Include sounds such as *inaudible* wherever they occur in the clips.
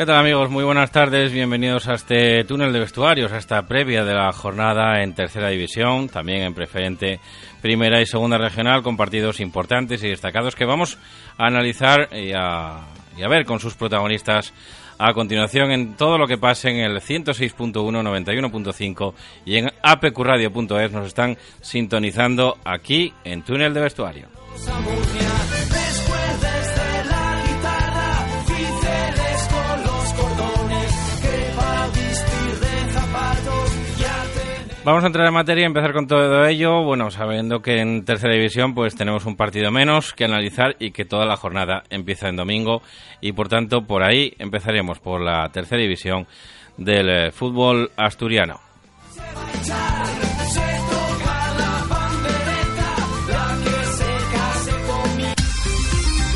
¿Qué tal amigos? Muy buenas tardes, bienvenidos a este túnel de vestuarios, a esta previa de la jornada en tercera división, también en preferente primera y segunda regional, con partidos importantes y destacados que vamos a analizar y a, y a ver con sus protagonistas a continuación en todo lo que pase en el 106.1, 91.5 y en apqradio.es nos están sintonizando aquí en túnel de vestuario. Vamos a entrar en materia y empezar con todo ello, bueno, sabiendo que en tercera división pues tenemos un partido menos que analizar y que toda la jornada empieza en domingo. Y por tanto por ahí empezaremos por la tercera división del eh, fútbol asturiano.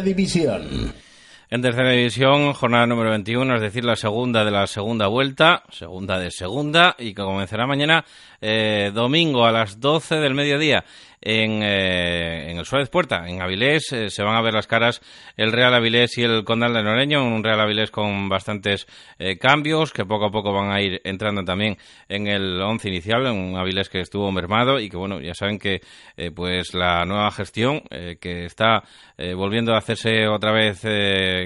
División. En tercera división, jornada número 21, es decir, la segunda de la segunda vuelta, segunda de segunda, y que comenzará mañana eh, domingo a las 12 del mediodía en, eh, en el Suárez Puerta, en Avilés. Eh, se van a ver las caras el Real Avilés y el Condal de Noreño, un Real Avilés con bastantes eh, cambios que poco a poco van a ir entrando también en el once inicial, un Avilés que estuvo mermado y que, bueno, ya saben que pues la nueva gestión que está volviendo a hacerse otra vez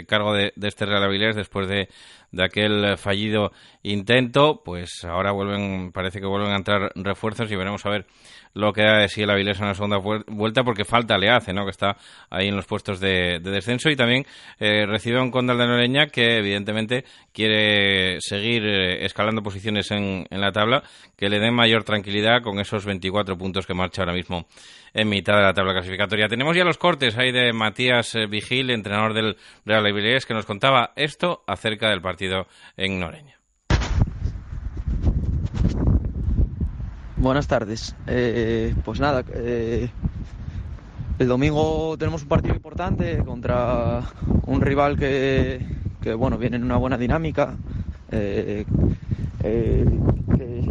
cargo de, de este Real Avilés después de de aquel fallido intento, pues ahora vuelven, parece que vuelven a entrar refuerzos y veremos a ver lo que de sí el Avilés en la segunda vuelta porque falta le hace, ¿no? Que está ahí en los puestos de, descenso y también eh, recibe un Condal de Noreña que evidentemente quiere seguir eh, escalando posiciones en, en la tabla que le den mayor tranquilidad con esos 24 puntos que marcha ahora mismo en mitad de la tabla clasificatoria. Tenemos ya los cortes ahí de Matías eh, Vigil, entrenador del Real Avilés, que nos contaba esto acerca del partido en Noreña. Buenas tardes. Eh, pues nada, eh, el domingo tenemos un partido importante contra un rival que, bueno, viene en una buena dinámica, que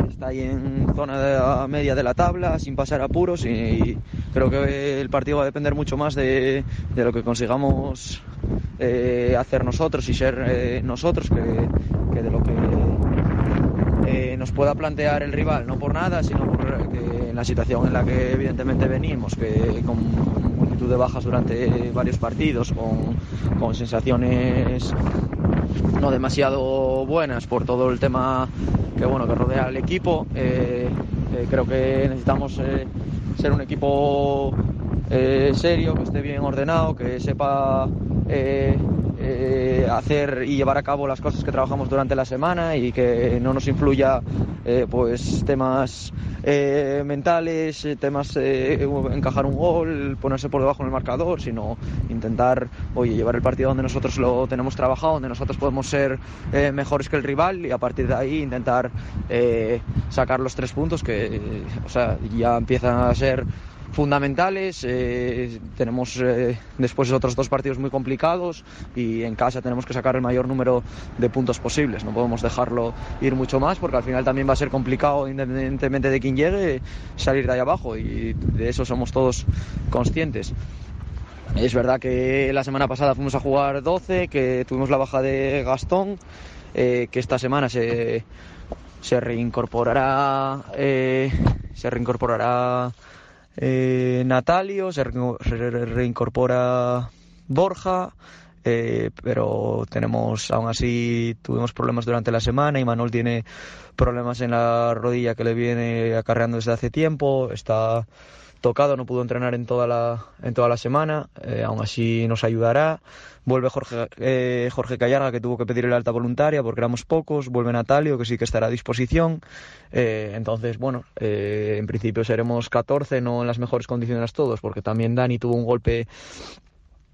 está ahí en zona de media de la tabla, sin pasar apuros y, creo que el partido va a depender mucho más de, lo que consigamos eh, hacer nosotros y ser eh, nosotros que, de lo que eh, nos pueda plantear el rival, no por nada, sino por en la situación en la que evidentemente venimos, que con multitud de bajas durante varios partidos, con, con sensaciones no demasiado buenas por todo el tema que bueno que rodea al equipo. Eh, eh, creo que necesitamos eh, ser un equipo serio, que esté bien ordenado, que sepa hacer y llevar a cabo las cosas que trabajamos durante la semana y que no nos influya pues temas eh, mentales, eh, temas eh, encajar un gol, ponerse por debajo en el marcador, sino intentar, oye, llevar el partido donde nosotros lo tenemos trabajado, donde nosotros podemos ser mejores que el rival y a partir de ahí intentar sacar los tres puntos que, o sea, ya empiezan a ser fundamentales. Eh, tenemos eh, después otros dos partidos muy complicados y en casa tenemos que sacar el mayor número de puntos posibles. No podemos dejarlo ir mucho más porque al final también va a ser complicado, independientemente de quién llegue, salir de ahí abajo y de eso somos todos conscientes. Es verdad que la semana pasada fuimos a jugar 12, que tuvimos la baja de Gastón, eh, que esta semana se, se reincorporará, se reincorporará eh, Natalio, se, reincorpora Borja, eh, pero tenemos, aún así, tuvimos problemas durante la semana y Manuel tiene problemas en la rodilla que le viene acarreando desde hace tiempo, está tocado, no pudo entrenar en toda la, en toda la semana, eh, aún así nos ayudará. Vuelve Jorge, eh, Jorge Callarga, que tuvo que pedir la alta voluntaria porque éramos pocos. Vuelve Natalio, que sí que estará a disposición. Eh, entonces, bueno, en principio seremos 14, no en las mejores condiciones todos, porque también Dani tuvo un golpe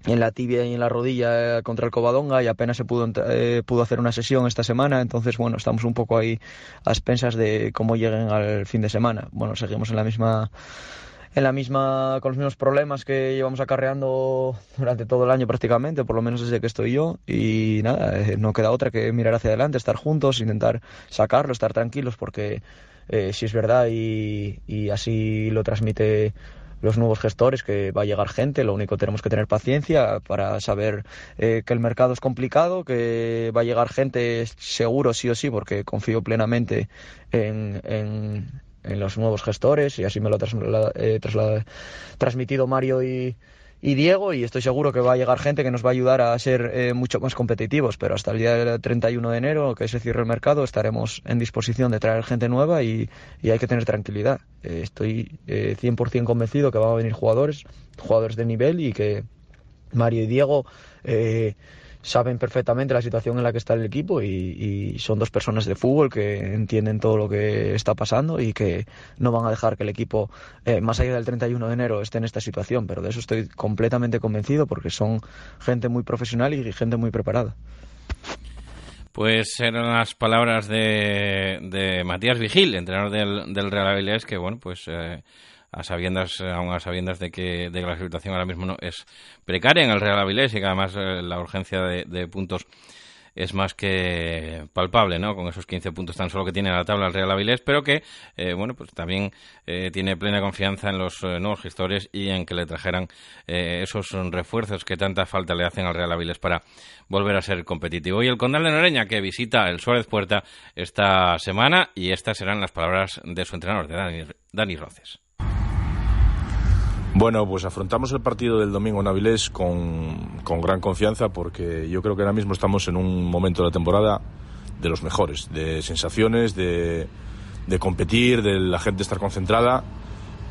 en la tibia y en la rodilla contra el Covadonga y apenas se pudo, pudo hacer una sesión esta semana. Entonces, bueno, estamos un poco ahí a expensas de cómo lleguen al fin de semana. Bueno, seguimos en la misma en la misma, con los mismos problemas que llevamos acarreando durante todo el año prácticamente, por lo menos desde que estoy yo. Y nada, eh, no queda otra que mirar hacia adelante, estar juntos, intentar sacarlo, estar tranquilos, porque eh, si es verdad y, y así lo transmite los nuevos gestores, que va a llegar gente, lo único tenemos que tener paciencia para saber eh, que el mercado es complicado, que va a llegar gente seguro sí o sí, porque confío plenamente en, en los nuevos gestores y así me lo ha eh, transmitido Mario y, Diego y estoy seguro que va a llegar gente que nos va a ayudar a ser eh, mucho más competitivos, pero hasta el día 31 de enero, que se cierre el mercado, estaremos en disposición de traer gente nueva y, hay que tener tranquilidad. Eh, estoy 100% convencido que van a venir jugadores, jugadores de nivel y que Mario y Diego saben perfectamente la situación en la que está el equipo y, son dos personas de fútbol que entienden todo lo que está pasando y que no van a dejar que el equipo, eh, más allá del 31 de enero, esté en esta situación. Pero de eso estoy completamente convencido porque son gente muy profesional y gente muy preparada. Pues eran las palabras de, Matías Vigil, entrenador del, del Real Avilés, que bueno, pues eh, a sabiendas, aún a sabiendas de que, de la situación ahora mismo no es precaria en el Real Avilés y que además eh, la urgencia de, puntos es más que palpable, ¿no? Con esos 15 puntos tan solo que tiene la tabla el Real Avilés, pero que, eh, bueno, pues también eh, tiene plena confianza en los nuevos gestores y en que le trajeran esos refuerzos que tanta falta le hacen al Real Avilés para volver a ser competitivo. Y el Condal de Noreña, que visita el Suárez Puerta esta semana, y estas serán las palabras de su entrenador, de Dani, Dani Roces. Bueno, pues afrontamos el partido del domingo en Avilés con, gran confianza porque yo creo que ahora mismo estamos en un momento de la temporada de los mejores, de sensaciones, de, competir, de la gente estar concentrada.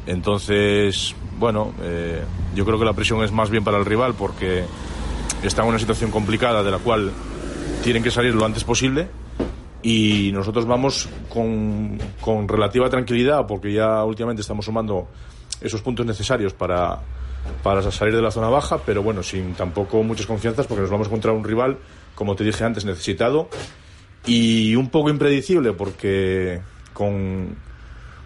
Entonces, bueno, eh, yo creo que la presión es más bien para el rival porque está en una situación complicada de la cual tienen que salir lo antes posible y nosotros vamos con, con relativa tranquilidad porque ya últimamente estamos sumando esos puntos necesarios para, para salir de la zona baja, pero bueno, sin tampoco muchas confianzas porque nos vamos a encontrar un rival, como te dije antes, necesitado y un poco impredecible porque con,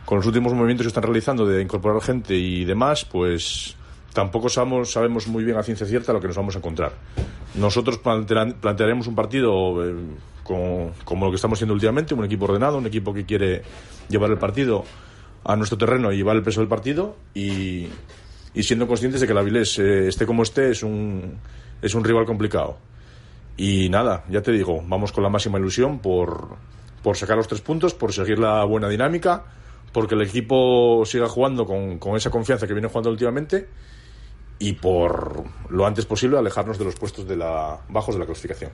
con los últimos movimientos que están realizando de incorporar gente y demás, pues tampoco sabemos, sabemos muy bien a ciencia cierta lo que nos vamos a encontrar. Nosotros plantearemos un partido eh, como lo que estamos haciendo últimamente, un equipo ordenado, un equipo que quiere llevar el partido a nuestro terreno y llevar el peso del partido y, y siendo conscientes de que la Avilés, eh, esté como esté, es un, es un rival complicado. Y nada, ya te digo, vamos con la máxima ilusión por, por sacar los tres puntos, por seguir la buena dinámica, porque el equipo siga jugando con, con esa confianza que viene jugando últimamente y por lo antes posible alejarnos de los puestos de la, bajos de la clasificación.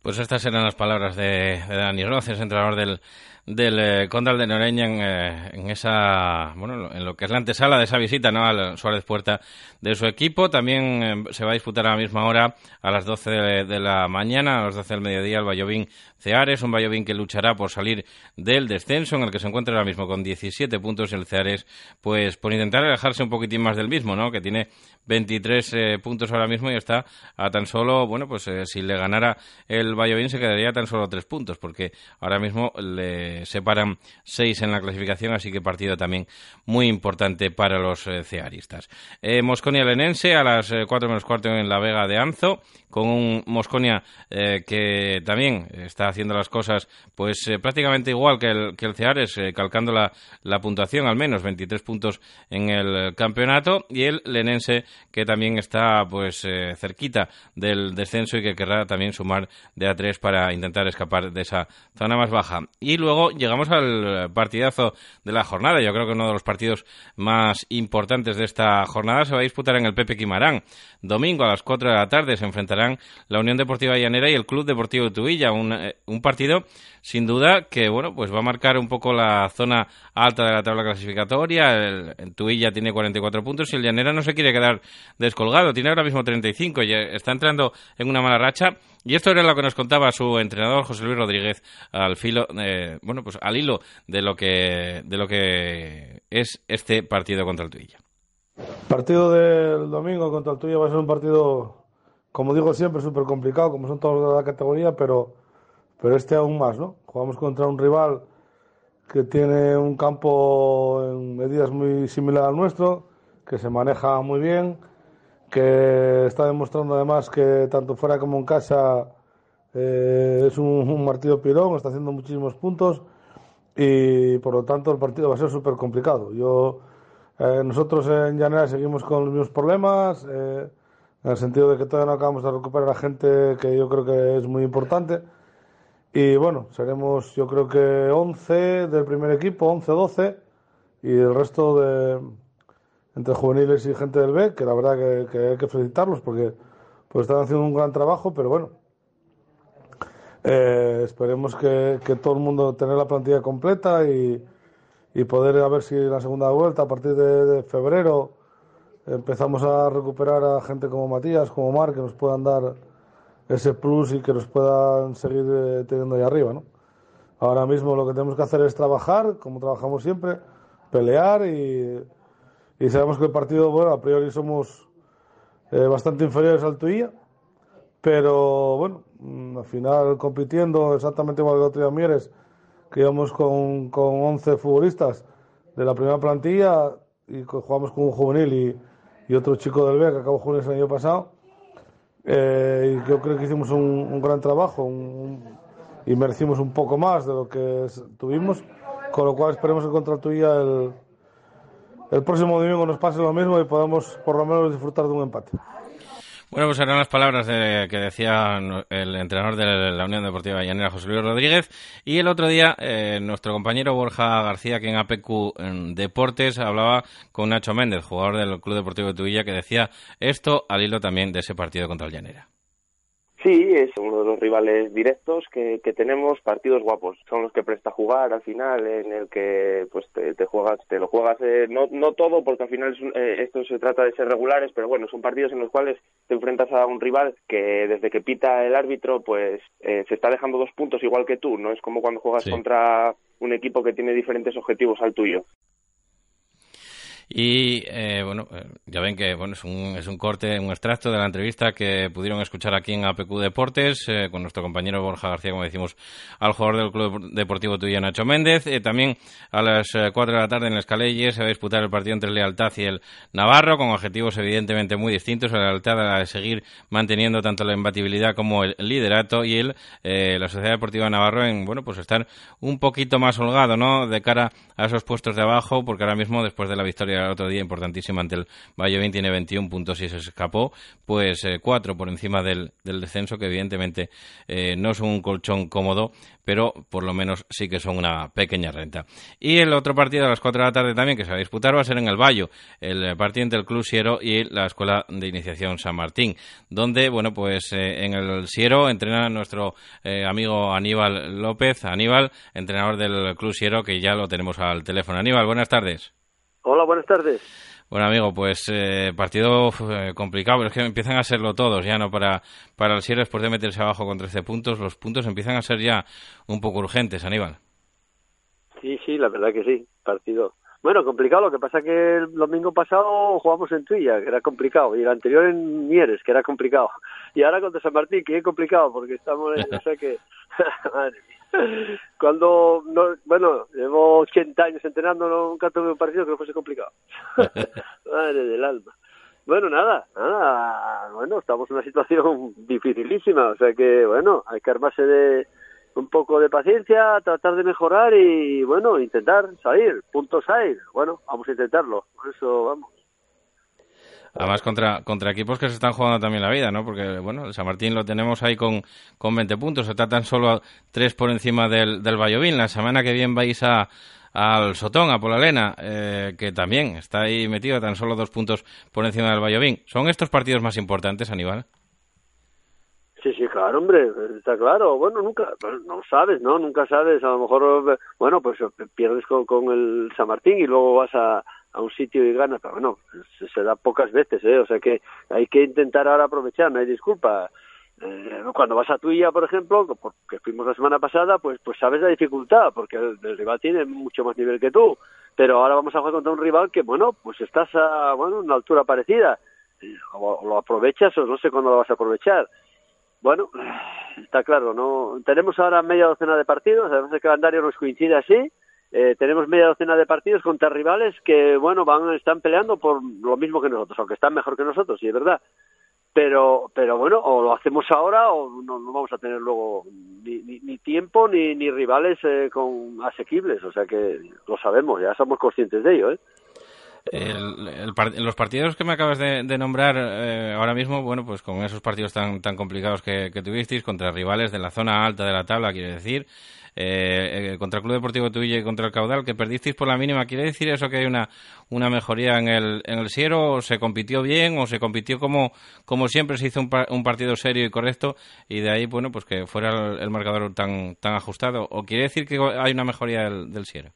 Pues estas eran las palabras de, de Dani Roces, entrenador del, del eh, Condal de Noreña en, eh, en, esa, bueno, en lo que es la antesala de esa visita, ¿no? Al Suárez Puerta de su equipo. También eh, se va a disputar a la misma hora, a las 12 de, de la mañana, a las 12 del mediodía, el Vallovín Ceares, un Vallovín que luchará por salir del descenso, en el que se encuentra ahora mismo con 17 puntos el Ceares, pues por intentar alejarse un poquitín más del mismo, ¿no? Que tiene 23 eh, puntos ahora mismo y está a tan solo, bueno, pues eh, si le ganara el Valladolid se quedaría tan solo tres puntos, porque ahora mismo le separan seis en la clasificación, así que partido también muy importante para los eh, cearistas. Mosconia Lenense a las 4 menos cuarto en la Vega de Anzo, con un Mosconia que también está haciendo las cosas pues prácticamente igual que el, que el Ceares, calcando la, la puntuación al menos, 23 puntos en el campeonato, y el Lenense que también está pues eh, cerquita del descenso y que querrá también sumar de a tres para intentar escapar de esa zona más baja. Y luego llegamos al partidazo de la jornada. Yo creo que uno de los partidos más importantes de esta jornada se va a disputar en el Pepe Quimarán. Domingo a las 4 de la tarde se enfrentarán la Unión Deportiva Llanera y el Club Deportivo de Tubilla, un, eh, un partido sin duda que bueno pues va a marcar un poco la zona alta de la tabla clasificatoria. El, Tubilla tiene 44 puntos y el Llanera no se quiere quedar descolgado, tiene ahora mismo 35 y está entrando en una mala racha. Y esto era lo que nos contaba su entrenador José Luis Rodríguez al filo, eh, bueno pues al hilo de lo que de lo que es este partido contra el Tubilla. Partido del domingo contra el Tuya va a ser un partido, como digo siempre, súper complicado, como son todos de la categoría, pero, pero este aún más, ¿no? Jugamos contra un rival que tiene un campo en medidas muy similar al nuestro, que se maneja muy bien, que está demostrando además que tanto fuera como en casa eh, es un, un partido pirón, está haciendo muchísimos puntos y por lo tanto el partido va a ser súper complicado. Yo eh, nosotros en Llanera seguimos con los mismos problemas, eh, en el sentido de que todavía no acabamos de recuperar a gente que yo creo que es muy importante. Y bueno, seremos yo creo que 11 del primer equipo, 11-12, y el resto de entre juveniles y gente del B, que la verdad que, hay que felicitarlos porque pues están haciendo un gran trabajo, pero bueno, eh, esperemos que, que, todo el mundo tenga la plantilla completa y, y poder a ver si en la segunda vuelta, a partir de, febrero, empezamos a recuperar a gente como Matías, como Mar, que nos puedan dar ese plus y que nos puedan seguir eh, teniendo ahí arriba. ¿no? Ahora mismo lo que tenemos que hacer es trabajar, como trabajamos siempre, pelear y, sabemos que el partido, bueno, a priori somos eh, bastante inferiores al Tuilla, pero bueno, mm, al final compitiendo exactamente igual que el otro día Mieres, que íbamos con, con 11 futbolistas de la primera plantilla y jugamos con un juvenil y, y otro chico del B que acabó juvenil el año pasado. Eh, yo creo que hicimos un, gran trabajo y merecimos un poco más de lo que tuvimos, con lo cual esperemos que contra tuya el, el próximo domingo nos pase lo mismo y podamos por lo menos disfrutar de un empate. Bueno, pues eran las palabras de, que decía el entrenador de la Unión Deportiva Llanera, José Luis Rodríguez. Y el otro día, eh, nuestro compañero Borja García, que en APQ Deportes, hablaba con Nacho Méndez, jugador del Club Deportivo de Tubilla, que decía esto al hilo también de ese partido contra el Llanera. Sí, es uno de los rivales directos que, que, tenemos, partidos guapos. Son los que presta jugar al final, en el que pues te, te juegas, te lo juegas, eh, no, no todo, porque al final eh, esto se trata de ser regulares, pero bueno, son partidos en los cuales te enfrentas a un rival que desde que pita el árbitro, pues eh, se está dejando dos puntos igual que tú. No es como cuando juegas sí. contra un equipo que tiene diferentes objetivos al tuyo. Y eh, bueno, ya ven que bueno es un, es un corte, un extracto de la entrevista que pudieron escuchar aquí en APQ Deportes eh, con nuestro compañero Borja García, como decimos, al jugador del Club Deportivo Tuya, Nacho Méndez. Eh, también a las 4 de la tarde en el Escaleye se va a disputar el partido entre el Lealtad y el Navarro, con objetivos evidentemente muy distintos. La Lealtad a de seguir manteniendo tanto la imbatibilidad como el liderato y el, la Sociedad Deportiva Navarro en, bueno, pues estar un poquito más holgado, ¿no? De cara a esos puestos de abajo, porque ahora mismo, después de la victoria el otro día importantísima ante el Valladolid tiene 21 puntos y se escapó, pues eh, cuatro por encima del, descenso, que evidentemente eh, no es un colchón cómodo, pero por lo menos sí que son una pequeña renta. Y el otro partido a las 4 de la tarde también que se va a disputar va a ser en el Bayo, el partido entre el Club Siero y la Escuela de Iniciación San Martín, donde, bueno, pues eh, en el Siero entrena nuestro eh, amigo Aníbal López, Aníbal, entrenador del Club Siero, que ya lo tenemos al teléfono. Aníbal, buenas tardes. Hola, buenas tardes. Bueno, amigo, pues eh, partido eh, complicado, pero es que empiezan a serlo todos ya, ¿no? Para, para el Sierra, después de meterse abajo con 13 puntos, los puntos empiezan a ser ya un poco urgentes, Aníbal. Sí, sí, la verdad que sí, partido. Bueno, complicado, lo que pasa que el domingo pasado jugamos en Tuilla, que era complicado, y el anterior en Mieres, que era complicado. Y ahora contra San Martín, que es complicado, porque estamos en, o sea que, *laughs* madre mía. *laughs* Cuando, no, bueno, llevo 80 años entrenando, nunca tuve un partido que no fuese complicado. *laughs* Madre del alma. Bueno, nada, nada, bueno, estamos en una situación *laughs* dificilísima, o sea que, bueno, hay que armarse de un poco de paciencia, tratar de mejorar y, bueno, intentar salir, puntos hay, bueno, vamos a intentarlo, por eso vamos. Además, contra, contra equipos que se están jugando también la vida, ¿no? Porque, bueno, el San Martín lo tenemos ahí con, con 20 puntos. Está tan solo tres por encima del, del Vallovín. La semana que viene vais a, al Sotón, a Polalena, eh, que también está ahí metido tan solo dos puntos por encima del Vallovín. ¿Son estos partidos más importantes, Aníbal? Sí, sí, claro, hombre, está claro. Bueno, nunca, no sabes, ¿no? Nunca sabes. A lo mejor, bueno, pues pierdes con, con el San Martín y luego vas a a un sitio y ganas, pero bueno, se, da pocas veces, ¿eh? O sea que hay que intentar ahora aprovechar, no hay disculpa. Eh, cuando vas a Tuya, por ejemplo, porque fuimos la semana pasada, pues pues sabes la dificultad, porque el, rival tiene mucho más nivel que tú. Pero ahora vamos a jugar contra un rival que, bueno, pues estás a bueno, una altura parecida. O lo aprovechas o no sé cuándo lo vas a aprovechar. Bueno, está claro, no tenemos ahora media docena de partidos, además el calendario nos coincide así eh, tenemos media docena de partidos contra rivales que, bueno, van están peleando por lo mismo que nosotros, aunque están mejor que nosotros, sí, es verdad. Pero, pero bueno, o lo hacemos ahora o no, no vamos a tener luego ni, ni, ni tiempo ni, ni rivales eh, con asequibles. O sea que lo sabemos, ya somos conscientes de ello, ¿eh? El, los partidos que me acabas de, nombrar eh, ahora mismo, bueno, pues con esos partidos tan, tan complicados que, tuvisteis contra rivales de la zona alta de la tabla, quiere decir, eh, contra el Club Deportivo Tuilla y contra el Caudal, que perdisteis por la mínima, ¿quiere decir eso que hay una, una mejoría en el, en el Siero? ¿O se compitió bien o se compitió como, como siempre se hizo un, un partido serio y correcto y de ahí, bueno, pues que fuera el, el marcador tan, tan ajustado? ¿O quiere decir que hay una mejoría del, del Siero?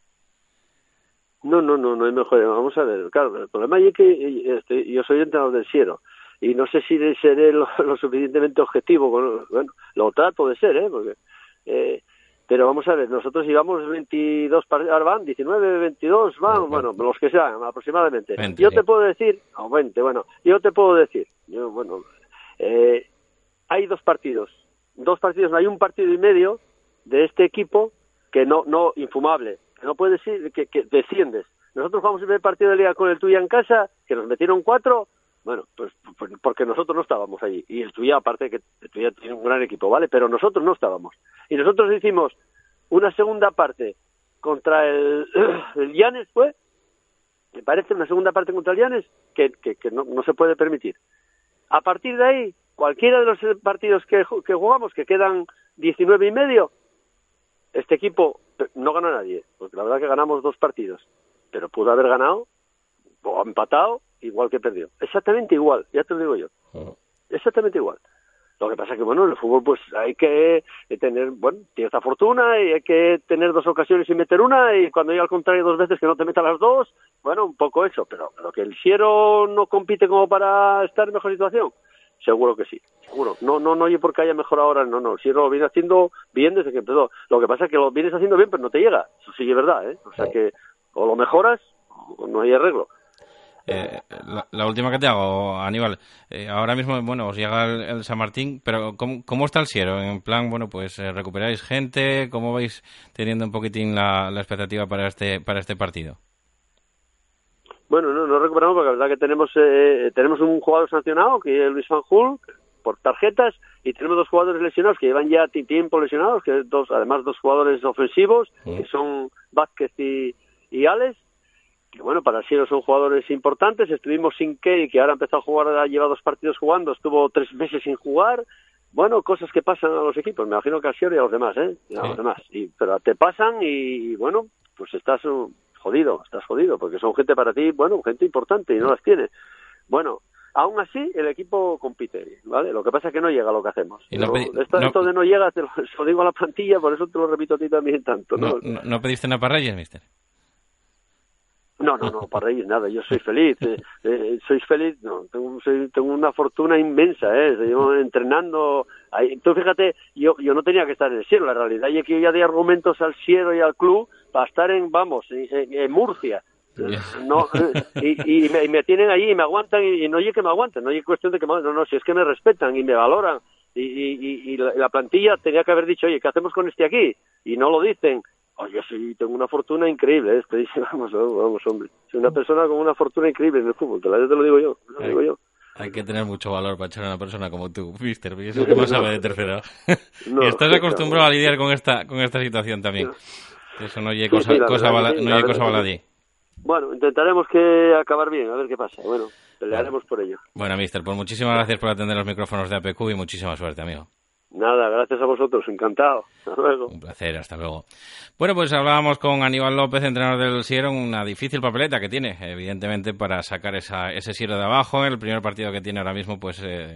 No, no, no, no hay mejor. Vamos a ver, claro, el problema es que este, yo soy entrenador del Siero y no sé si seré lo, lo suficientemente objetivo. Con, bueno, lo trato de ser, ¿eh? Porque, eh, pero vamos a ver, nosotros llevamos 22 ahora van 19, 22, van, bueno, los que sean aproximadamente. 20, yo te puedo decir, no, 20, bueno, yo te puedo decir, yo, bueno, eh, hay dos partidos, dos partidos, hay un partido y medio de este equipo que no, no, infumable, no puede decir que, que desciendes. Nosotros jugamos el primer partido de liga con el Tuya en casa, que nos metieron cuatro, bueno, pues, pues, porque nosotros no estábamos allí. Y el Tuya, aparte que el Tuya tiene un gran equipo, ¿vale? Pero nosotros no estábamos. Y nosotros hicimos una segunda parte contra el, *clears throat* el Llanes, fue, me parece una segunda parte contra el Llanes, que, que, que no, no, se puede permitir. A partir de ahí, cualquiera de los partidos que, que jugamos, que quedan 19 y medio, este equipo no ganó nadie, porque la verdad que ganamos dos partidos, pero pudo haber ganado o empatado igual que perdió. Exactamente igual, ya te lo digo yo. Exactamente igual. Lo que pasa es que, bueno, en el fútbol pues hay que tener, bueno, cierta fortuna y hay que tener dos ocasiones y meter una y cuando hay al contrario dos veces que no te meta las dos, bueno, un poco eso, pero, pero que el Siero no compite como para estar en mejor situación, seguro que sí, seguro. No, no, no oye porque haya mejor ahora, no, no, Siero lo viene haciendo bien desde que empezó. Lo que pasa es que lo vienes haciendo bien pero no te llega, eso sí es verdad, ¿eh? O sea que o lo mejoras o no hay arreglo. Eh, la, última que te hago, Aníbal. Eh, ahora mismo, bueno, os llega el, San Martín, pero ¿cómo, está el Siero? En plan, bueno, pues eh, recuperáis gente, ¿cómo vais teniendo un poquitín la, expectativa para este para este partido? Bueno, no, no recuperamos porque la verdad que tenemos tenemos un jugador sancionado, que es Luis Van por tarjetas, y tenemos dos jugadores lesionados que llevan ya tiempo lesionados, que dos, además dos jugadores ofensivos, que son Vázquez y, y Alex, que bueno, para Siero son jugadores importantes. Estuvimos sin Key, que ahora empezó a jugar, lleva dos partidos jugando, estuvo tres meses sin jugar. Bueno, cosas que pasan a los equipos, me imagino que a Siero y a los demás, ¿eh? A los demás. Y, pero te pasan y, bueno, pues estás uh, jodido, estás jodido, porque son gente para ti, bueno, gente importante y no las tiene. Bueno, aún así el equipo compite, ¿vale? Lo que pasa es que no llega a lo que hacemos. esto, de no llega, te *laughs* lo, digo a la plantilla, por eso te lo repito a ti también tanto. ¿No, no, pediste una parrilla, mister? No, no, no, para reír nada, yo soy feliz, eh, *laughs* eh, sois feliz, no, tengo, tengo una fortuna inmensa, eh, llevo entrenando, ahí, tú fíjate, yo, yo no tenía que estar en el cielo, la realidad y que ya di argumentos al cielo y al club para estar en, vamos, en, Murcia, no y, y, me, tienen ahí y me aguantan y, no oye que me aguanten no hay cuestión de que me, no no si es que me respetan y me valoran y, y, la, la, plantilla tenía que haber dicho oye qué hacemos con este aquí y no lo dicen Oye, sí, tengo una fortuna increíble, ¿eh? *laughs* vamos, vamos, hombre. Soy una persona con una fortuna increíble en el fútbol, te, lo digo yo, te lo digo yo. Hay que tener mucho valor para echar a una persona como tú, mister, porque es el que más sabe de tercera. *laughs* y estás acostumbrado a lidiar con esta, con esta situación también. Eso no llega cosa, cosa, no cosa baladí. Bueno, intentaremos que acabar bien, a ver qué pasa. Bueno, pelearemos por ello. Bueno, mister, pues muchísimas gracias por atender los micrófonos de APQ y muchísima suerte, amigo. Nada, gracias a vosotros, encantado. *laughs* Hasta luego. Un placer, hasta luego. Bueno, pues hablábamos con Aníbal López, entrenador del Sierra, una difícil papeleta que tiene, evidentemente, para sacar esa, ese Sierra de abajo. El primer partido que tiene ahora mismo, pues eh,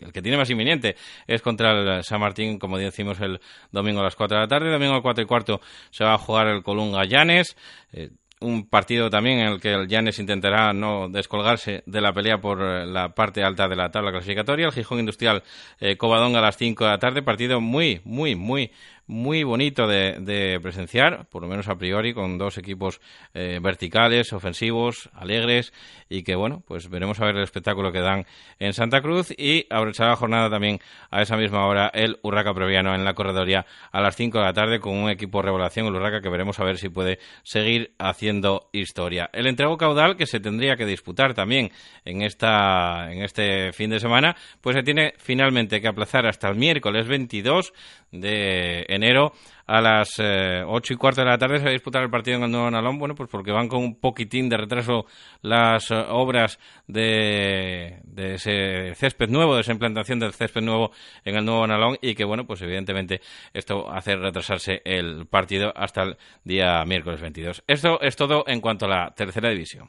el que tiene más inminente es contra el San Martín, como decimos, el domingo a las 4 de la tarde. Domingo a las 4 y cuarto se va a jugar el Colunga Llanes. Eh, un partido también en el que el Llanes intentará no descolgarse de la pelea por eh, la parte alta de la tabla clasificatoria. El Gijón Industrial eh, Covadonga a las 5 de la tarde, partido muy, muy, muy muy bonito de, presenciar, por lo menos a priori, con dos equipos eh, verticales, ofensivos, alegres y que, bueno, pues veremos a ver el espectáculo que dan en Santa Cruz y aprovechar la jornada también a esa misma hora el Urraca Previano en la corredoría a las 5 de la tarde con un equipo revelación, el Urraca, que veremos a ver si puede seguir haciendo historia. El entrego caudal que se tendría que disputar también en, esta, en este fin de semana, pues se tiene finalmente que aplazar hasta el miércoles 22 de enero a las eh, ocho y cuarto de la tarde se va a disputar el partido en el Nuevo Nalón, bueno, pues porque van con un poquitín de retraso las eh, obras de, de, ese césped nuevo, de esa implantación del césped nuevo en el Nuevo Nalón y que, bueno, pues evidentemente esto hace retrasarse el partido hasta el día miércoles 22. Esto es todo en cuanto a la tercera división.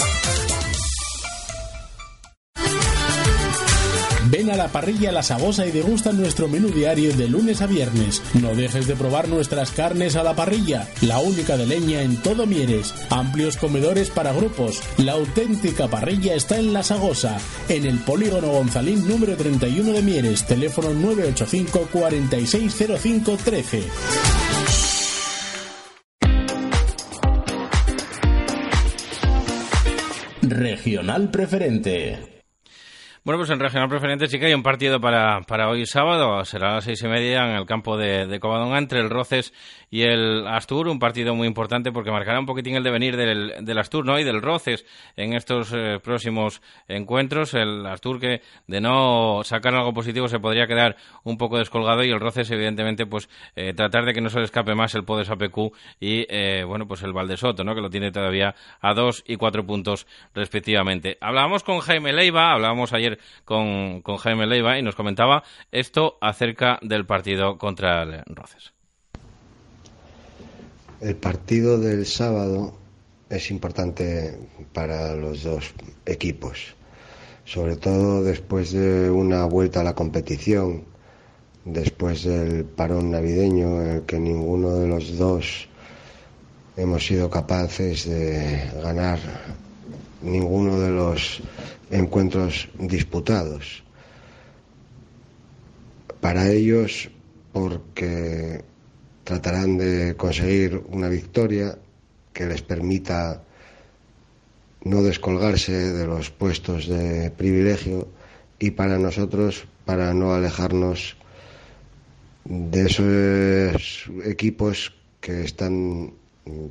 La parrilla La Sabosa y degusta nuestro menú diario de lunes a viernes. No dejes de probar nuestras carnes a la parrilla, la única de leña en todo Mieres. Amplios comedores para grupos. La auténtica parrilla está en La Sagosa, en el Polígono Gonzalín número 31 de Mieres, teléfono 985 460513. Regional Preferente. Bueno, pues en regional preferente sí que hay un partido para, para hoy sábado, será a las seis y media en el campo de, de Covadonga entre el Roces y el Astur, un partido muy importante porque marcará un poquitín el devenir del, del Astur ¿no? y del Roces en estos eh, próximos encuentros. El Astur que de no sacar algo positivo se podría quedar un poco descolgado y el Roces evidentemente pues eh, tratar de que no se le escape más el Podes APQ y eh, bueno pues el Valdesoto ¿no? que lo tiene todavía a dos y cuatro puntos respectivamente. Hablábamos con Jaime Leiva, hablábamos ayer con, con Jaime Leiva y nos comentaba esto acerca del partido contra el Roces. El partido del sábado es importante para los dos equipos, sobre todo después de una vuelta a la competición, después del parón navideño en el que ninguno de los dos hemos sido capaces de ganar ninguno de los encuentros disputados. Para ellos, porque tratarán de conseguir una victoria que les permita no descolgarse de los puestos de privilegio y para nosotros, para no alejarnos de esos equipos que están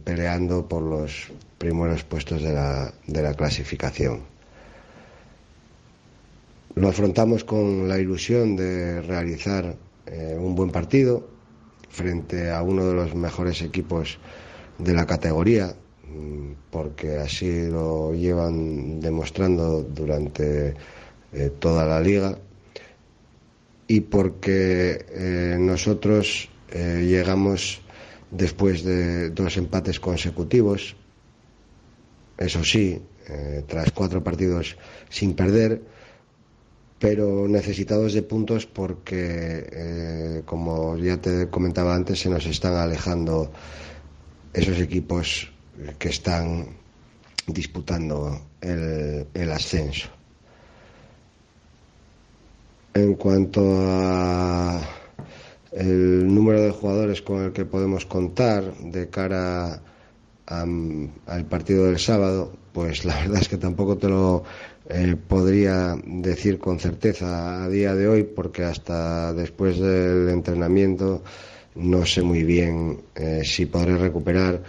peleando por los primeros puestos de la, de la clasificación. Lo afrontamos con la ilusión de realizar eh, un buen partido frente a uno de los mejores equipos de la categoría, mm, porque así lo llevan demostrando durante eh, toda la liga y porque eh, nosotros llegamos después de dos empates consecutivos, eso sí, tras cuatro partidos sin perder, pero necesitados de puntos porque, eh, como ya te comentaba antes, se nos están alejando esos equipos que están disputando el ascenso. En cuanto a el número de jugadores con el que podemos contar de cara al partido del sábado, pues la verdad es que tampoco te lo eh, podría decir con certeza a día de hoy, porque hasta después del entrenamiento no sé muy bien eh, si podré recuperar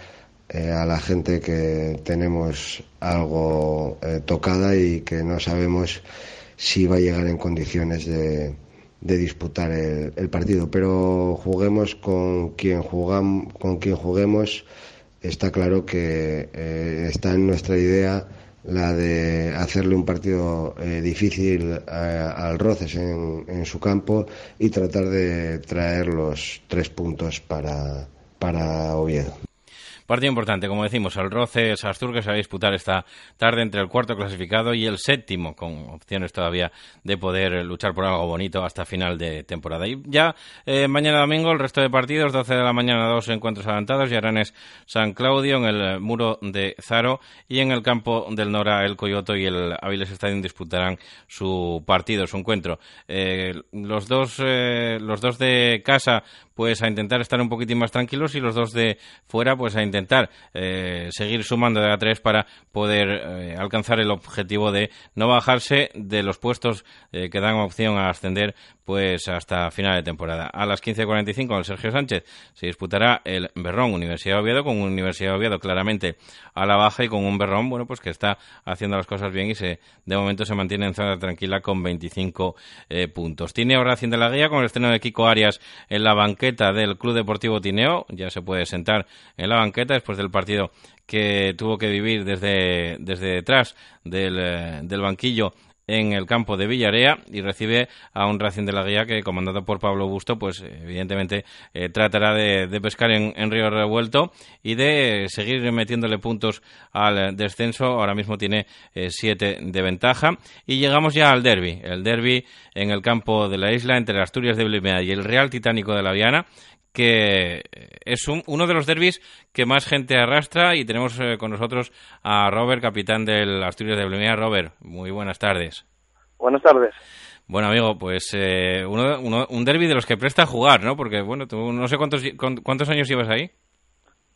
eh, a la gente que tenemos algo tocada y que no sabemos si va a llegar en condiciones de, de disputar el, el, partido. Pero juguemos con quien, jugam, con quien juguemos, está claro que está en nuestra idea la de hacerle un partido eh, difícil al Roces en, en, su campo y tratar de traer los tres puntos para, para Oviedo. Partido importante, como decimos, el Roce Astur que se va a disputar esta tarde entre el cuarto clasificado y el séptimo, con opciones todavía de poder luchar por algo bonito hasta final de temporada. Y ya eh, mañana domingo el resto de partidos, 12 de la mañana dos encuentros adelantados, Yaranes San Claudio en el muro de Zaro y en el campo del Nora el Coyoto y el Aviles Stadium disputarán su partido, su encuentro. Eh, los dos eh, los dos de casa pues a intentar estar un poquitín más tranquilos y los dos de fuera pues a intentar eh, seguir sumando de a tres para poder eh, alcanzar el objetivo de no bajarse de los puestos eh, que dan opción a ascender pues hasta final de temporada. A las 15.45 el Sergio Sánchez se disputará el Berrón Universidad de Oviedo con Universidad de Oviedo claramente a la baja y con un Berrón bueno pues que está haciendo las cosas bien y se de momento se mantiene en zona tranquila con 25 puntos. Tiene ahora de la guía con el estreno de Kiko Arias en la banca del Club Deportivo Tineo. Ya se puede sentar en la banqueta después del partido que tuvo que vivir desde, desde detrás del, eh, del banquillo en el campo de Villarea y recibe a un Racing de la Guía que, comandado por Pablo Busto, pues evidentemente eh, tratará de, pescar en, Río Revuelto y de seguir metiéndole puntos al descenso. Ahora mismo tiene eh, siete de ventaja. Y llegamos ya al derby. El derby en el campo de la isla entre Asturias de Blimea y el Real Titánico de la Viana que es uno de los derbis que más gente arrastra y tenemos eh, con nosotros a Robert, capitán del Asturias de Blemea. Robert, muy buenas tardes. Buenas tardes. Bueno, amigo, pues eh, un derby de los que presta a jugar, ¿no? Porque, bueno, tú no sé cuántos, cuántos años llevas ahí.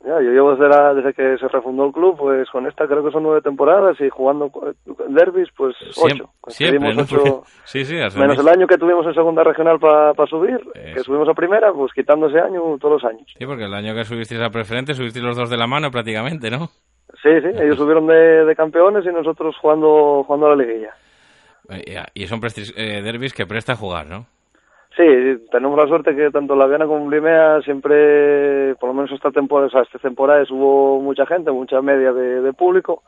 Ya, yo llevo desde, la, desde que se refundó el club, pues con esta creo que son nueve temporadas y jugando derbis, pues ocho. Siempre, ocho sí, sí, menos el año que tuvimos en segunda regional para subir, que subimos a primera, pues quitando ese año todos los años. Sí, porque el año que subisteis a preferente subisteis los dos de la mano prácticamente, ¿no? Sí, sí, ellos subieron de, de campeones y nosotros jugando, jugando a la liguilla. Eh, y son eh, derbis que presta a jugar, ¿no? Sí, tenemos la suerte que tanto la Viana como Blimea siempre, por lo menos esta temporada, o sea, esta temporada hubo mucha gente, mucha media de, público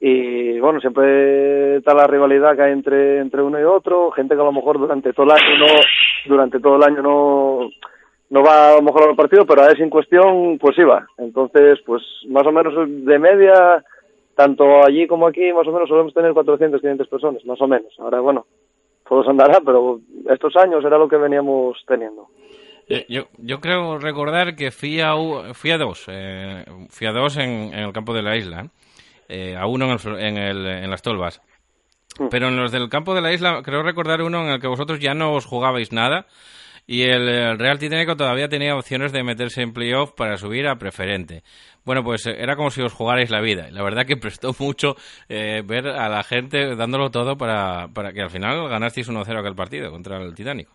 y bueno, siempre está la rivalidad que hay entre, entre uno y otro, gente que a lo mejor durante todo el año no, durante todo el año no, no va a lo mejor al partido, pero a ese en cuestión pues iba. Entonces, pues más o menos de media, tanto allí como aquí, más o menos solemos tener 400, 500 personas, más o menos. Ahora, bueno, todos andará, pero estos años era lo que veníamos teniendo. Eh, yo, yo creo recordar que fui a, fui a dos, eh, fui a dos en, el campo de la isla, eh, a uno en, el, en, las tolvas. Mm. Pero en los del campo de la isla, creo recordar uno en el que vosotros ya no os jugabais nada y el, Real Titánico todavía tenía opciones de meterse en playoff para subir a preferente. Bueno, pues eh, era como si os jugarais la vida. La verdad que prestó mucho eh, ver a la gente dándolo todo para, para que al final ganasteis 1-0 aquel partido contra el Titánico.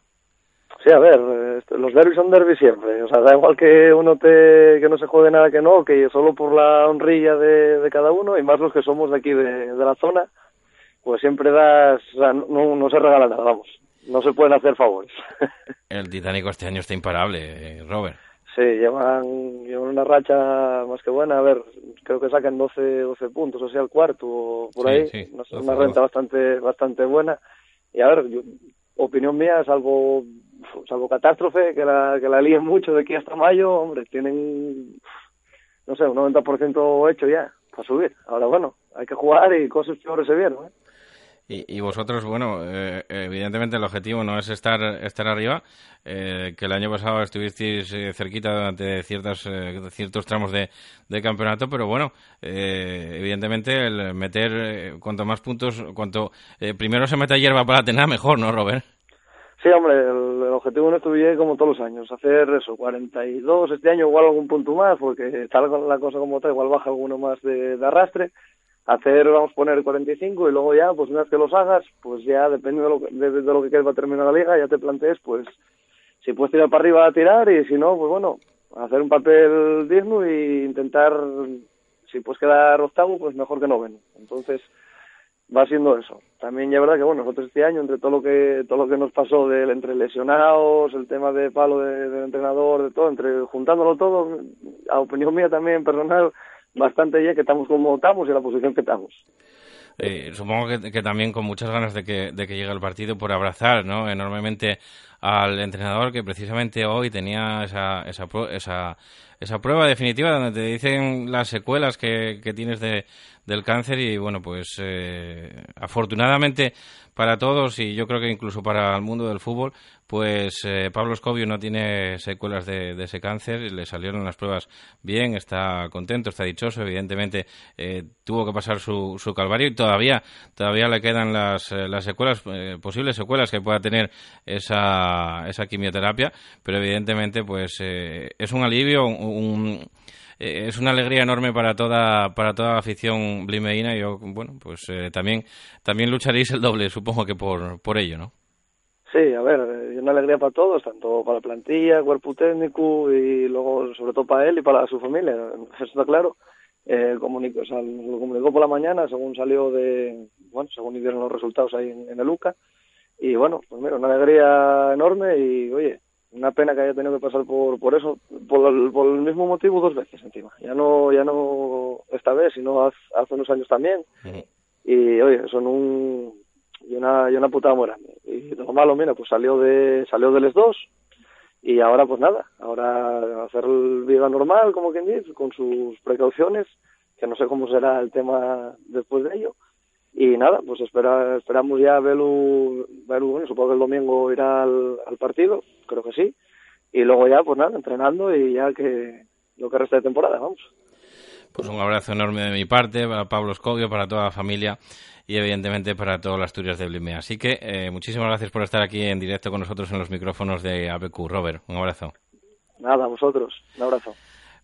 Sí, a ver, este, los derbis son derbis siempre. O sea, da igual que uno te, que no se juegue nada que no, que solo por la honrilla de, de cada uno, y más los que somos de aquí de, de la zona, pues siempre das, o sea, no, no se regala nada, vamos no se pueden hacer favores. *laughs* El Titánico este año está imparable, eh, Robert. Sí, llevan, llevan una racha más que buena. A ver, creo que sacan 12, 12 puntos, o sea, el cuarto o por ahí. una renta bastante bastante buena. Y a ver, opinión mía, salvo, salvo catástrofe, que la, que la líen mucho de aquí hasta mayo, hombre, tienen, no sé, un 90% hecho ya para subir. Ahora, bueno, hay que jugar y cosas peores se vieron, ¿eh? Y, vosotros, bueno, eh, evidentemente el objetivo no es estar, estar arriba, eh, que el año pasado estuvisteis eh, cerquita durante ciertas, ciertos tramos de, de, campeonato, pero bueno, evidentemente el meter cuanto más puntos, cuanto primero se meta hierba para tener mejor, ¿no, Robert? Sí, hombre, el, objetivo no estuve como todos los años, hacer eso, 42, este año igual algún punto más, porque tal la cosa como está, igual baja alguno más de arrastre, hacer, vamos a poner 45 y luego ya, pues una vez que los hagas, pues ya depende de lo que, de, lo que quieres para terminar la liga, ya te plantees, pues si puedes tirar para arriba a tirar y si no, pues bueno, hacer un papel digno e intentar, si puedes quedar octavo, pues mejor que noveno. Entonces, va siendo eso. También ya verdad que bueno, nosotros este año entre todo lo que todo lo que nos pasó del entre lesionados, el tema de palo del entrenador, de todo, entre juntándolo todo, a opinión mía también personal, bastante ya que estamos como estamos y la posición que estamos. Eh, supongo que, también con muchas ganas de que, de que llegue el partido por abrazar ¿no? enormemente al entrenador que precisamente hoy tenía esa, esa, esa, esa prueba definitiva donde te dicen las secuelas que, que tienes de, del cáncer y bueno, pues eh, afortunadamente para todos y yo creo que incluso para el mundo del fútbol, pues eh, Pablo Escobio no tiene secuelas de, ese cáncer, le salieron las pruebas bien, está contento, está dichoso, evidentemente eh, tuvo que pasar su, su, calvario y todavía, todavía le quedan las, las secuelas, posibles secuelas que pueda tener esa, esa quimioterapia, pero evidentemente pues es un alivio, un eh, es una alegría enorme para toda para toda la afición blimeína y yo bueno pues eh, también también lucharéis el doble supongo que por por ello no sí a ver es una alegría para todos tanto para la plantilla cuerpo técnico y luego sobre todo para él y para su familia eso está claro. Eh, comunicó, o sea, lo comunicó por la mañana según salió de bueno según dieron los resultados ahí en, en el UCA y bueno pues mira una alegría enorme y oye una pena que haya tenido que pasar por, por eso, por el, por el mismo motivo dos veces encima. Ya no, ya no esta vez, sino hace, hace unos años también. Y oye, son un y una, y una putada grande. Y lo malo, mira, pues salió de, salió de los dos y ahora pues nada, ahora hacer vida normal, como quien dice, con sus precauciones, que no sé cómo será el tema después de ello y nada, pues espera, esperamos ya verlo, verlo supongo que el domingo irá al, partido, creo que sí, y luego ya, pues nada, entrenando y ya que lo que resta de temporada, vamos. Pues un abrazo enorme de mi parte para Pablo Escobio, para toda la familia y evidentemente para todas las Asturias de Blimea. Así que eh, muchísimas gracias por estar aquí en directo con nosotros en los micrófonos de ABQ. Robert, un abrazo. Nada, a vosotros. Un abrazo.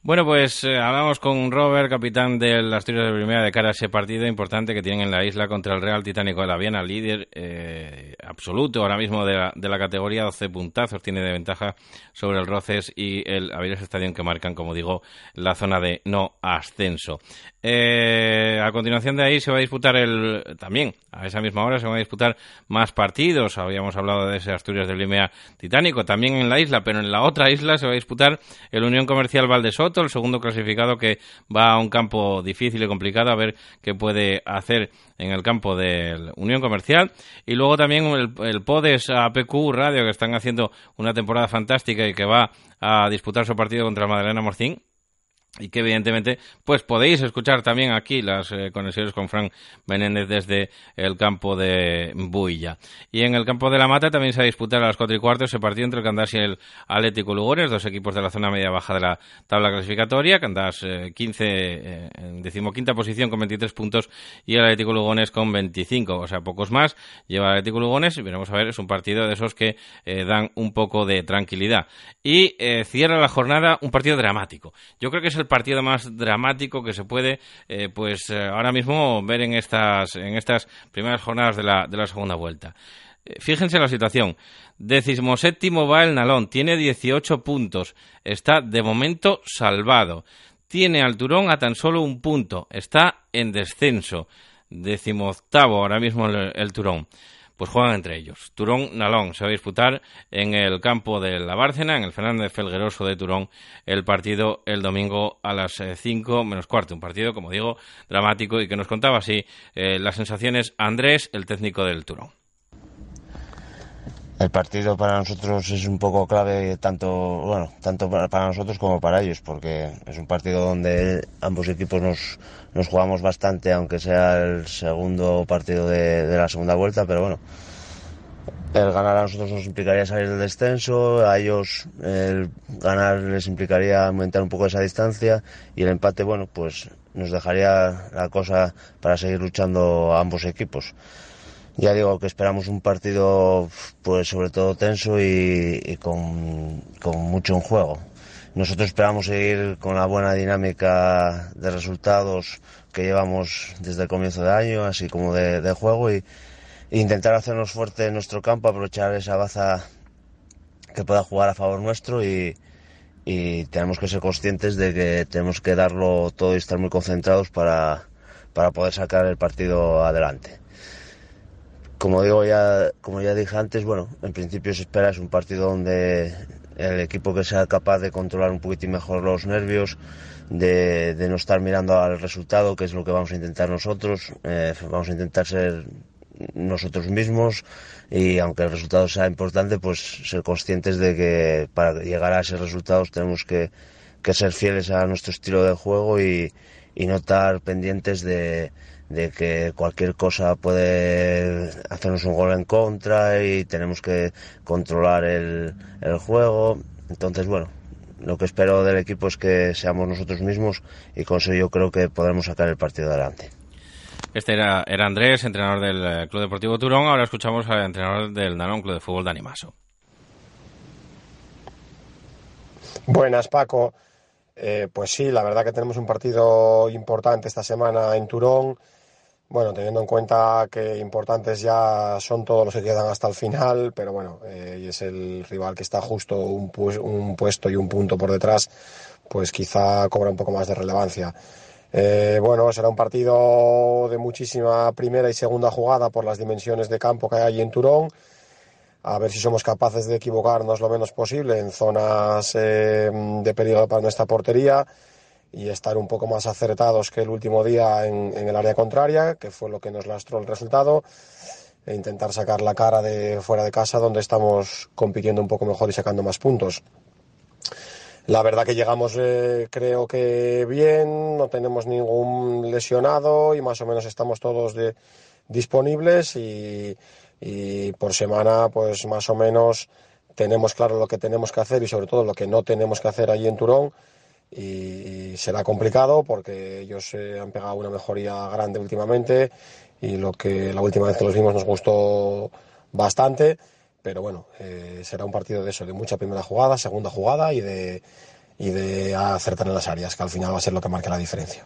Bueno, pues eh, hablamos con Robert, capitán del Asturias de Primera, de cara a ese partido importante que tienen en la isla contra el Real Titánico de la Viena, líder eh, absoluto ahora mismo de la, de la, categoría, 12 puntazos tiene de ventaja sobre el Roces y el Avilés Estadio que marcan, como digo, la zona de no ascenso. Eh, a continuación de ahí se va a disputar el también a esa misma hora se van a disputar más partidos. Habíamos hablado de ese Asturias de Limea Titánico, también en la isla, pero en la otra isla se va a disputar el Unión Comercial El segundo clasificado que va a un campo difícil y complicado a ver qué puede hacer en el campo del Unión Comercial. Y luego también el, el PODES APQ Radio, que están haciendo una temporada fantástica y que va a disputar su partido contra Madalena Morcín y que evidentemente pues podéis escuchar también aquí las eh, conexiones con Frank Menéndez desde el campo de Builla. Y en el campo de la Mata también se va a a las cuatro y cuarto ese partido entre el Candás y el Atlético Lugones, dos equipos de la zona media-baja de la tabla clasificatoria, Candás eh, 15 eh, en decimoquinta posición con 23 puntos y el Atlético Lugones con 25, o sea, pocos más lleva el Atlético Lugones y veremos a ver, es un partido de esos que eh, dan un poco de tranquilidad. Y eh, cierra la jornada un partido dramático. Yo creo que es el partido más dramático que se puede eh, pues eh, ahora mismo ver en estas en estas primeras jornadas de la, de la segunda vuelta. Eh, fíjense la situación. Décimo séptimo va el Nalón, tiene 18 puntos, está de momento salvado. Tiene al Turón a tan solo un punto, está en descenso. Décimo octavo ahora mismo el, el Turón pues juegan entre ellos. Turón-Nalón se va a disputar en el campo de la Bárcena, en el Fernández Felgueroso de Turón, el partido el domingo a las 5 menos cuarto. Un partido, como digo, dramático y que nos contaba así eh, las sensaciones Andrés, el técnico del Turón. El partido para nosotros es un poco clave tanto bueno tanto para nosotros como para ellos porque es un partido donde ambos equipos nos, nos jugamos bastante aunque sea el segundo partido de, de, la segunda vuelta pero bueno el ganar a nosotros nos implicaría salir del descenso a ellos el ganar les implicaría aumentar un poco esa distancia y el empate bueno pues nos dejaría la cosa para seguir luchando a ambos equipos ya digo que esperamos un partido pues sobre todo tenso y, con, mucho en juego. Nosotros esperamos seguir con la buena dinámica de resultados que llevamos desde el comienzo de año, así como de, de juego, y, e intentar hacernos fuerte en nuestro campo, aprovechar esa baza que pueda jugar a favor nuestro y, y tenemos que ser conscientes de que tenemos que darlo todo y estar muy concentrados para, para poder sacar el partido adelante como digo ya, como ya dije antes, bueno, en principio se espera es un partido donde el equipo que sea capaz de controlar un poquitín mejor los nervios, de, no estar mirando al resultado, que es lo que vamos a intentar nosotros. Eh, vamos a intentar ser nosotros mismos y aunque el resultado sea importante, pues ser conscientes de que para llegar a esos resultados tenemos que, que ser fieles a nuestro estilo de juego y, y no estar pendientes de, de que cualquier cosa puede hacernos un gol en contra y tenemos que controlar el, el juego. Entonces, bueno, lo que espero del equipo es que seamos nosotros mismos y con eso yo creo que podremos sacar el partido adelante. Este era, era Andrés, entrenador del Club Deportivo Turón. Ahora escuchamos al entrenador del Danón Club de Fútbol de Animaso. Buenas, Paco. Eh, pues sí, la verdad que tenemos un partido importante esta semana en Turón. Bueno, teniendo en cuenta que importantes ya son todos los que quedan hasta el final, pero bueno, eh, y es el rival que está justo un, un, puesto y un punto por detrás, pues quizá cobra un poco más de relevancia. Eh, bueno, será un partido de muchísima primera y segunda jugada por las dimensiones de campo que hay allí en Turón. A ver si somos capaces de equivocarnos lo menos posible en zonas eh, de peligro para nuestra portería y estar un poco más acertados que el último día en, el área contraria, que fue lo que nos lastró el resultado, e intentar sacar la cara de fuera de casa, donde estamos compitiendo un poco mejor y sacando más puntos. La verdad que llegamos, eh, creo que bien, no tenemos ningún lesionado y más o menos estamos todos de, disponibles y, y por semana, pues más o menos tenemos claro lo que tenemos que hacer y sobre todo lo que no tenemos que hacer allí en Turón y será complicado porque ellos eh, han pegado una mejoría grande últimamente y lo que la última vez que los vimos nos gustó bastante pero bueno eh, será un partido de eso de mucha primera jugada segunda jugada y de y de acertar en las áreas, que al final va a ser lo que marque la diferencia.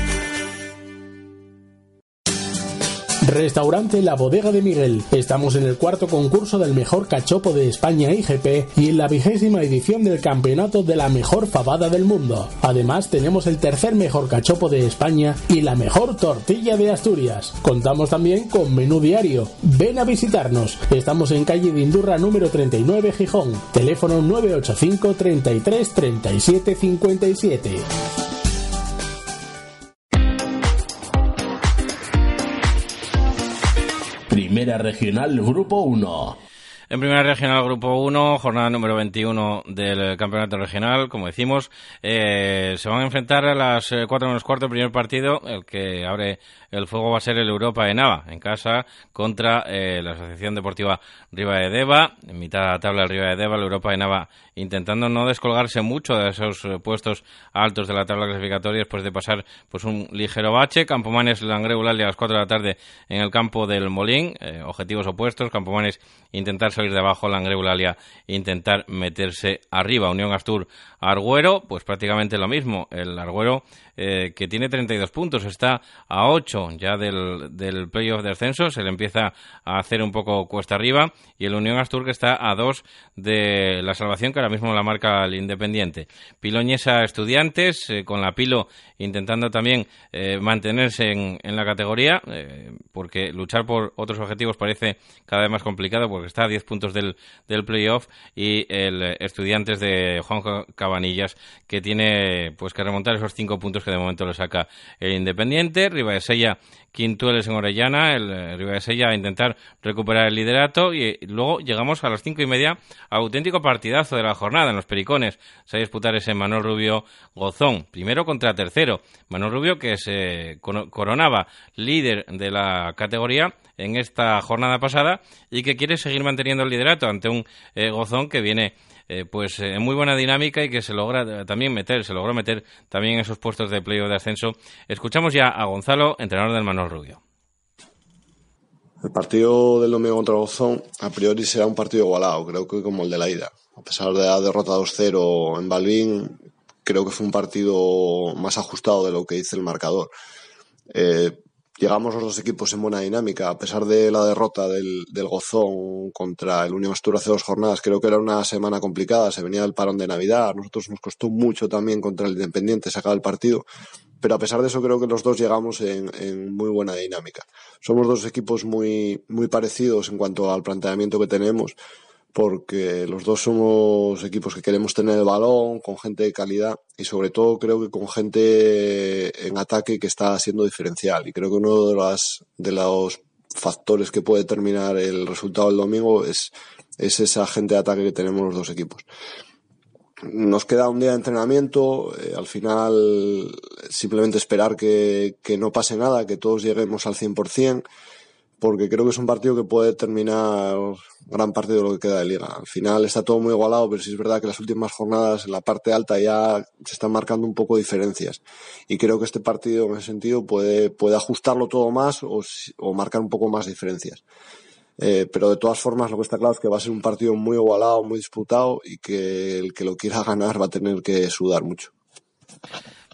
Restaurante La Bodega de Miguel. Estamos en el cuarto concurso del mejor cachopo de España IGP y en la vigésima edición del campeonato de la mejor fabada del mundo. Además, tenemos el tercer mejor cachopo de España y la mejor tortilla de Asturias. Contamos también con menú diario. Ven a visitarnos. Estamos en calle de Indurra número 39 Gijón. Teléfono 985 33 37 57. Primera Regional Grupo 1. En Primera Regional Grupo 1, jornada número 21 del Campeonato Regional, como decimos, eh, se van a enfrentar a las 4 menos cuarto el primer partido, el que abre el fuego va a ser el Europa de Nava, en casa contra eh, la Asociación Deportiva Riva de Deva, en mitad de la tabla del Riva de Deva, el Europa de Nava intentando no descolgarse mucho de esos eh, puestos altos de la tabla clasificatoria después de pasar pues un ligero bache. Campomanes Langre a las 4 de la tarde en el campo del Molín, eh, objetivos opuestos. Campomanes intentar salir de abajo, Langre intentar meterse arriba. Unión Astur Arguero, pues prácticamente lo mismo. El Arguero eh, que tiene 32 puntos, está a 8 ya del, del playoff de ascenso, se le empieza a hacer un poco cuesta arriba y el Unión Astur que está a 2 de la salvación que ahora mismo la marca el Independiente. Piloñesa Estudiantes, eh, con la Pilo intentando también eh, mantenerse en, en, la categoría, porque luchar por otros objetivos parece cada vez más complicado porque está a 10 puntos del, del playoff y el Estudiantes de Juan Cabanillas que tiene pues que remontar esos 5 puntos que de momento lo saca el Independiente. Riva de Sella, Quintueles en Orellana, el eh, Riva de Sella a intentar recuperar el liderato y, luego llegamos a las cinco y media, auténtico partidazo de la jornada en los Pericones. Se va a disputar ese Manuel Rubio Gozón, primero contra tercero. Manuel Rubio que se coronaba líder de la categoría en esta jornada pasada y que quiere seguir manteniendo el liderato ante un eh, Gozón que viene eh, pues en muy buena dinámica y que se logra también meter, se logró meter también en esos puestos de playoff de ascenso. Escuchamos ya a Gonzalo, entrenador del Manuel Rubio. El partido del domingo contra Gozón a priori será un partido igualado, creo que como el de la ida. A pesar de la derrota 2-0 en Balbín, creo que fue un partido más ajustado de lo que dice el marcador. Eh, llegamos los dos equipos en buena dinámica, a pesar de la derrota del, del Gozón contra el Unión Astur hace dos jornadas, creo que era una semana complicada, se venía el parón de Navidad, nosotros nos costó mucho también contra el Independiente sacar el partido, pero a pesar de eso creo que los dos llegamos en, muy buena dinámica. Somos dos equipos muy parecidos en cuanto al planteamiento que tenemos, porque los dos somos equipos que queremos tener el balón, con gente de calidad y sobre todo creo que con gente en ataque que está siendo diferencial. Y creo que uno de, las, de los factores que puede determinar el resultado del domingo es, es esa gente de ataque que tenemos los dos equipos. Nos queda un día de entrenamiento, eh, al final simplemente esperar que, que no pase nada, que todos lleguemos al 100%, porque creo que es un partido que puede terminar gran parte de lo que queda de liga. Al final está todo muy igualado, pero sí es verdad que las últimas jornadas en la parte alta ya se están marcando un poco diferencias. Y creo que este partido en ese sentido puede, puede ajustarlo todo más o, o marcar un poco más diferencias. Eh, pero de todas formas lo que está claro es que va a ser un partido muy igualado, muy disputado y que el que lo quiera *laughs* ganar va a tener que sudar mucho.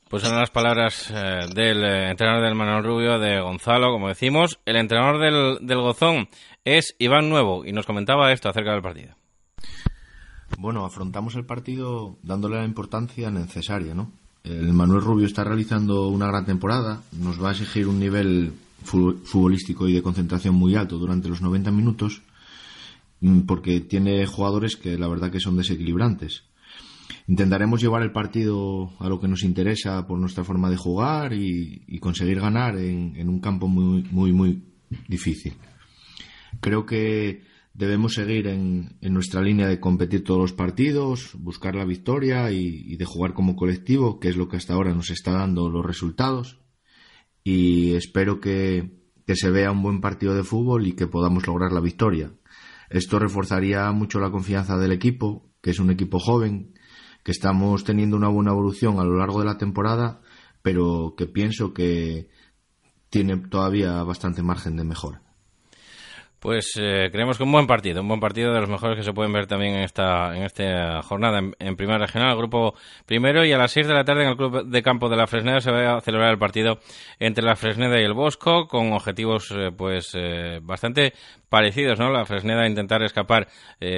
Pues son las palabras eh, del eh, entrenador del Manuel Rubio, de Gonzalo, como decimos. El entrenador del, del Gozón es Iván Nuevo y nos comentaba esto acerca del partido. Bueno, afrontamos el partido dándole la importancia necesaria, ¿no? El Manuel Rubio está realizando una gran temporada, nos va a exigir un nivel futbolístico y de concentración muy alto durante los 90 minutos, mm, porque tiene jugadores que la verdad que son desequilibrantes intentaremos llevar el partido a lo que nos interesa por nuestra forma de jugar y, conseguir ganar en, un campo muy, muy, muy difícil. Creo que debemos seguir en, nuestra línea de competir todos los partidos, buscar la victoria y, de jugar como colectivo, que es lo que hasta ahora nos está dando los resultados. Y espero que, se vea un buen partido de fútbol y que podamos lograr la victoria. Esto reforzaría mucho la confianza del equipo, que es un equipo joven, que estamos teniendo una buena evolución a lo largo de la temporada, pero que pienso que tiene todavía bastante margen de mejora. Pues eh, creemos que un buen partido, un buen partido de los mejores que se pueden ver también en esta, en esta jornada en, Primera Regional, grupo primero, y a las 6 de la tarde en el Club de Campo de la Fresneda se va a celebrar el partido entre la Fresneda y el Bosco, con objetivos eh, pues eh, bastante parecidos, ¿no? La Fresneda intentar escapar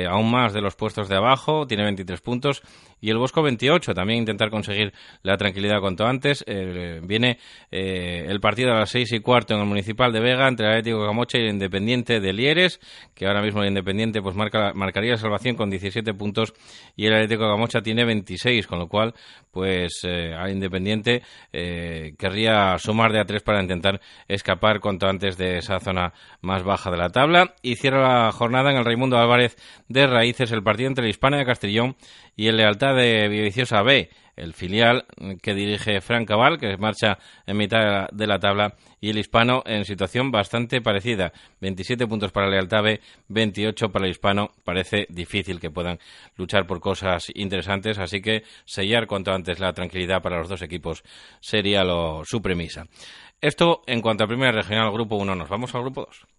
aún más de los puestos de abajo, tiene 23 puntos, y el Bosco 28, también intentar conseguir la tranquilidad cuanto antes. Eh, viene eh, el partido a las 6 y cuarto en el Municipal de Vega entre el Atlético Camocha y el Independiente de Lieres, que ahora mismo el Independiente pues marca, marcaría la salvación con 17 puntos y el Atlético Camocha tiene 26, con lo cual pues eh, al Independiente querría sumar de a 3 para intentar escapar cuanto antes de esa zona más baja de la tabla. Y cierra la jornada en el Raimundo Álvarez de Raíces el partido entre el Hispana de Castellón y el Lealtad de Villaviciosa B, el filial que dirige Frank Cabal, que marcha en mitad de la tabla, y el hispano en situación bastante parecida. 27 puntos para Lealtad B, 28 para el hispano. Parece difícil que puedan luchar por cosas interesantes, así que sellar cuanto antes la tranquilidad para los dos equipos sería lo, su premisa. Esto en cuanto a primera regional, grupo 1. Nos vamos al grupo 2.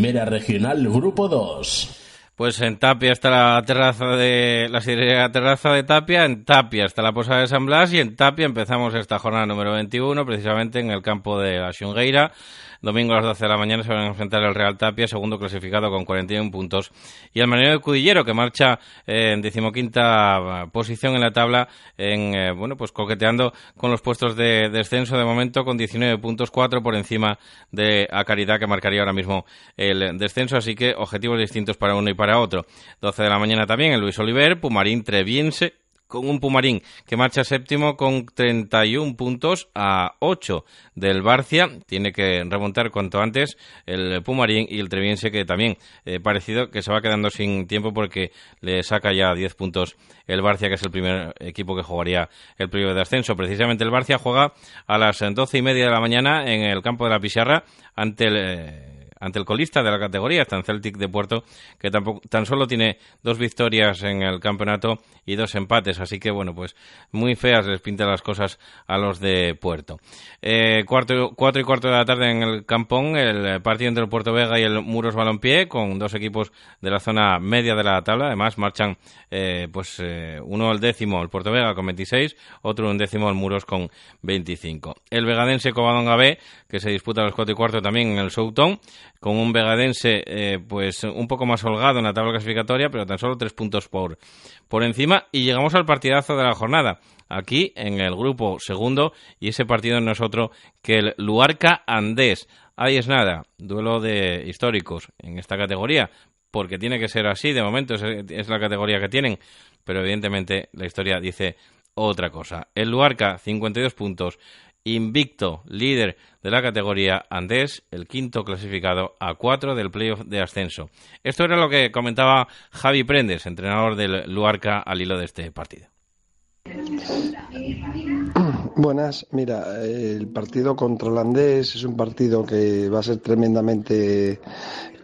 Primera Regional Grupo 2. Pues en Tapia está la terraza de la terraza de Tapia, en Tapia está la posada de San Blas y en Tapia empezamos esta jornada número 21 precisamente en el campo de la Xungueira Domingo a las 12 de la mañana se van a enfrentar el Real Tapia, segundo clasificado con 41 puntos. Y el Marinero de Cudillero, que marcha eh, en decimoquinta posición en la tabla, en, eh, bueno, pues coqueteando con los puestos de descenso de momento con 19 puntos, 4 por encima de Acaridad, que marcaría ahora mismo el descenso. Así que objetivos distintos para uno y para otro. 12 de la mañana también el Luis Oliver, Pumarín Treviense, con un Pumarín que marcha séptimo con 31 puntos a 8 del Barcia. Tiene que remontar cuanto antes el Pumarín y el Treviense que también eh, parecido que se va quedando sin tiempo porque le saca ya 10 puntos el Barcia que es el primer equipo que jugaría el periodo de ascenso. Precisamente el Barcia juega a las 12 y media de la mañana en el campo de la Pizarra ante el... Eh, ante el colista de la categoría, en Celtic de Puerto, que tampoco, tan solo tiene dos victorias en el campeonato y dos empates, así que bueno, pues muy feas les pintan las cosas a los de Puerto. Eh, cuatro, cuatro y cuarto de la tarde en el Campón, el partido entre el Puerto Vega y el Muros Balompié, con dos equipos de la zona media de la tabla, además marchan eh, pues eh, uno el décimo, el Puerto Vega con 26, otro un décimo el Muros con 25. El Vegadense Covadonga B, que se disputa a los cuatro y cuarto también en el Souton, con un Vegadense eh, pues un poco más holgado en la tabla clasificatoria, pero tan solo tres puntos por, por encima. Y llegamos al partidazo de la jornada, aquí en el grupo segundo, y ese partido no es otro que el Luarca Andés. Ahí es nada, duelo de históricos en esta categoría, porque tiene que ser así, de momento es, es la categoría que tienen, pero evidentemente la historia dice otra cosa. El Luarca, 52 puntos, invicto, líder de la categoría Andés, el quinto clasificado a cuatro del playoff de ascenso. Esto era lo que comentaba Javi Prendes, entrenador del Luarca al hilo de este partido. Buenas, mira, el partido contra Holandés es un partido que va a ser tremendamente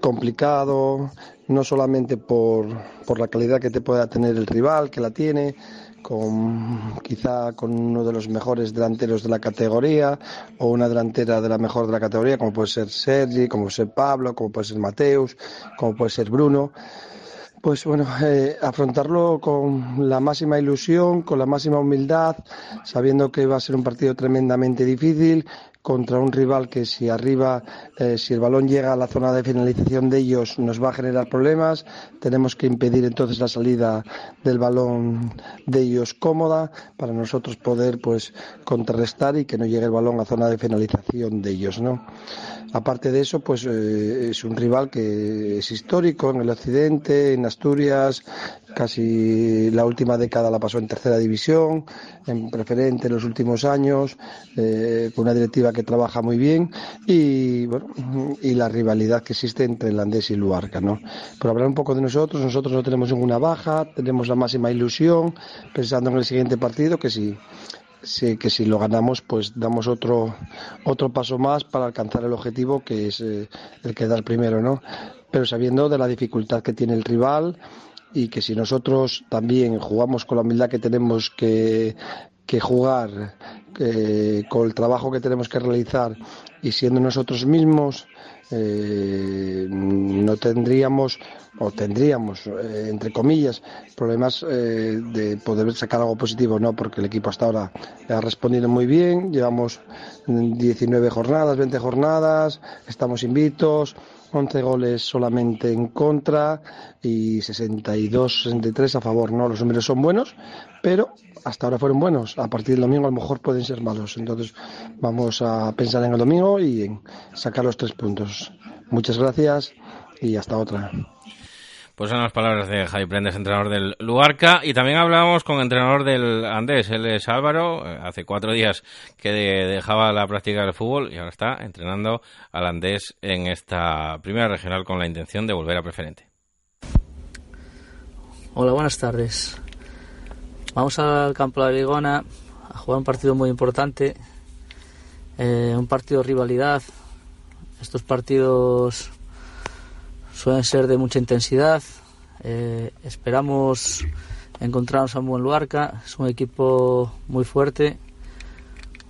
complicado, no solamente por, por la calidad que te pueda tener el rival, que la tiene, con quizá con uno de los mejores delanteros de la categoría o una delantera de la mejor de la categoría, como puede ser Sergi, como puede ser Pablo, como puede ser Mateus, como puede ser Bruno. Pues bueno, eh, afrontarlo con la máxima ilusión, con la máxima humildad, sabiendo que va a ser un partido tremendamente difícil, contra un rival que si arriba, eh, si el balón llega a la zona de finalización de ellos, nos va a generar problemas. Tenemos que impedir entonces la salida del balón de ellos cómoda para nosotros poder pues contrarrestar y que no llegue el balón a zona de finalización de ellos, ¿no? Aparte de eso, pues eh, es un rival que es histórico en el occidente, en Asturias, casi la última década la pasó en tercera división, en preferente en los últimos años, eh, con una directiva que trabaja muy bien y, bueno, y la rivalidad que existe entre el Andés y Luarca. ¿no? Pero hablar un poco de nosotros, nosotros no tenemos ninguna baja, tenemos la máxima ilusión, pensando en el siguiente partido, que si sí, que si lo ganamos, pues damos otro, otro paso más para alcanzar el objetivo que es eh, el que da el primero, ¿no? Pero sabiendo de la dificultad que tiene el rival y que si nosotros también jugamos con la humildad que tenemos que, que jugar, con el trabajo que tenemos que realizar y siendo nosotros mismos, eh, no tendríamos o tendríamos, eh, entre comillas, problemas eh, de poder sacar algo positivo, no, porque el equipo hasta ahora ha respondido muy bien, llevamos 19 jornadas, 20 jornadas, estamos invictos, 11 goles solamente en contra y 62, 63 a favor, no, los números son buenos, pero hasta ahora fueron buenos. A partir del domingo a lo mejor pueden ser malos. Entonces vamos a pensar en el domingo y en sacar los tres puntos. Muchas gracias y hasta otra. Pues son las palabras de Javi Prendes, entrenador del Luarca. Y también hablábamos con el entrenador del Andés, él es Álvaro. Eh, hace cuatro días que dejaba la práctica del fútbol y ahora está entrenando al Andés en esta primera regional con la intención de volver a preferente. Hola, buenas tardes. Vamos al campo de la Ligona a jugar un partido muy importante, eh, un partido de rivalidad. Estos partidos suelen ser de mucha intensidad. Eh, esperamos encontrarnos a un buen Luarca. Es un equipo muy fuerte,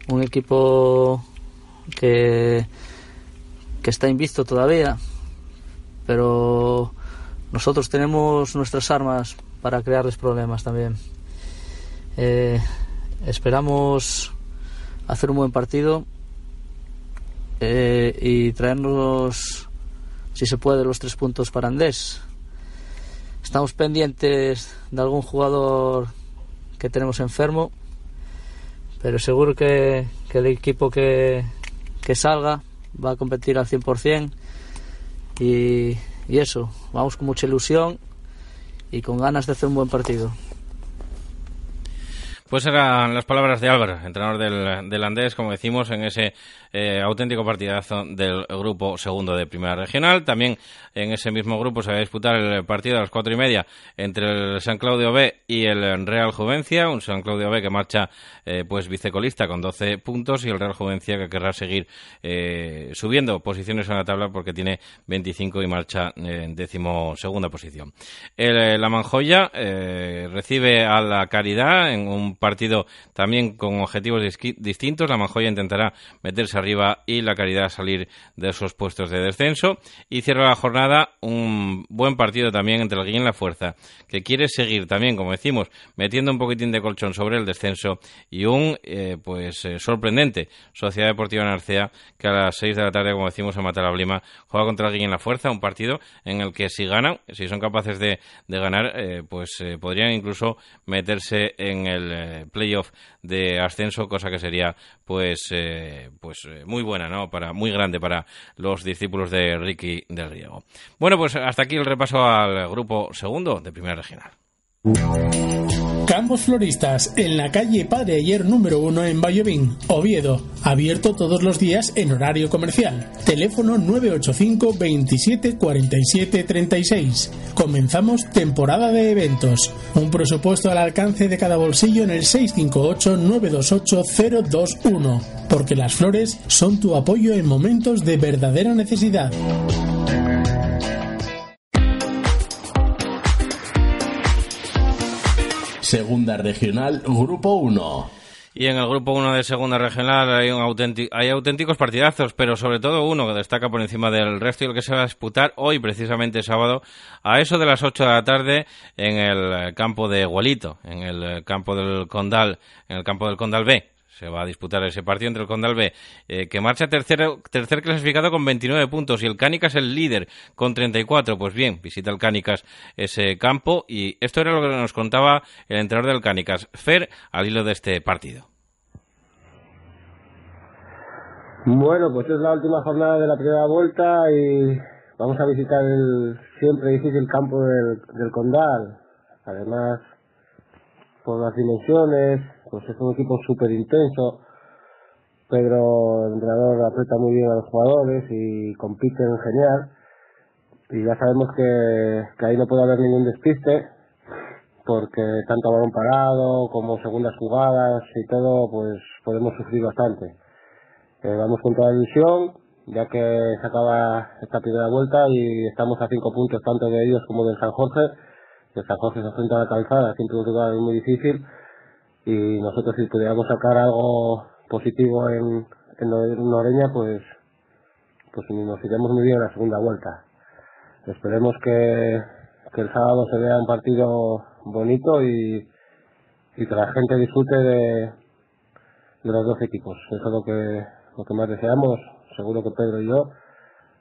un equipo que, que está invisto todavía, pero nosotros tenemos nuestras armas para crearles problemas también. Eh, esperamos hacer un buen partido eh, y traernos, si se puede, los tres puntos para Andés. Estamos pendientes de algún jugador que tenemos enfermo, pero seguro que, el equipo que, que, salga va a competir al 100% y, y eso, vamos con mucha ilusión y con ganas de hacer un buen partido. Pues eran las palabras de Álvaro, entrenador del, del Andés, como decimos, en ese eh, auténtico partidazo del grupo segundo de Primera Regional. También en ese mismo grupo se va a disputar el partido a las cuatro y media entre el San Claudio B y el Real Juvencia, un San Claudio B que marcha eh, pues vicecolista con 12 puntos y el Real Juvencia que querrá seguir eh, subiendo posiciones en la tabla porque tiene 25 y marcha en décimo segunda posición. la Manjoya recibe a la Caridad en un partido también con objetivos distintos. La Manjoya intentará meterse arriba y la Caridad salir de esos puestos de descenso. Y cierra la jornada un buen partido también entre el Guillén la Fuerza, que quiere seguir también, como decimos, metiendo un poquitín de colchón sobre el descenso y un eh, pues eh, sorprendente Sociedad Deportiva Narcea que a las 6 de la tarde, como decimos, en Matalablima juega contra el Guillén la Fuerza, un partido en el que si ganan, si son capaces de, ganar, eh, pues podrían incluso meterse en el eh, playoff de ascenso, cosa que sería pues eh, pues eh, muy buena, ¿no? Para muy grande para los discípulos de Ricky del Riego. Bueno, pues hasta aquí el repaso al grupo segundo de Primera Regional. Campos Floristas, en la calle Padre Ayer número 1 en Vallovín, Oviedo. Abierto todos los días en horario comercial. Teléfono 985 27 47 36. Comenzamos temporada de eventos. Un presupuesto al alcance de cada bolsillo en el 658 928 021. Porque las flores son tu apoyo en momentos de verdadera necesidad. Segunda Regional, Grupo 1. Y en el grupo 1 de segunda regional hay, un hay auténticos partidazos, pero sobre todo uno que destaca por encima del resto y el que se va a disputar hoy, precisamente sábado, a eso de las 8 de la tarde en el campo de Gualito, en el campo del Condal, en el campo del Condal B se va a disputar ese partido entre el Condal B, eh, que marcha tercero, tercer clasificado con 29 puntos y el Cánicas el líder con 34. Pues bien, visita el Cánicas ese campo y esto era lo que nos contaba el entrenador del Cánicas, Fer, al hilo de este partido. Bueno, pues es la última jornada de la primera vuelta y vamos a visitar el siempre difícil campo del, del Condal. Además, por las dimensiones, pues es un equipo súper intenso. Pedro, el entrenador, aprieta muy bien a los jugadores y compiten genial. Y ya sabemos que, que ahí no puede haber ningún despiste, porque tanto balón parado como segundas jugadas y todo, pues podemos sufrir bastante. Eh, vamos con toda la ilusión, ya que se acaba esta primera vuelta y estamos a cinco puntos tanto de ellos como del San Jorge. El San Jorge se enfrenta a la calzada, siempre un lugar muy difícil y nosotros si pudiéramos sacar algo positivo en, en Noreña, pues, pues nos iremos muy bien en la segunda vuelta. Esperemos que, que el sábado se vea un partido bonito y, y que la gente disfrute de, de los dos equipos. Eso es lo que, lo que más deseamos, seguro que Pedro y yo,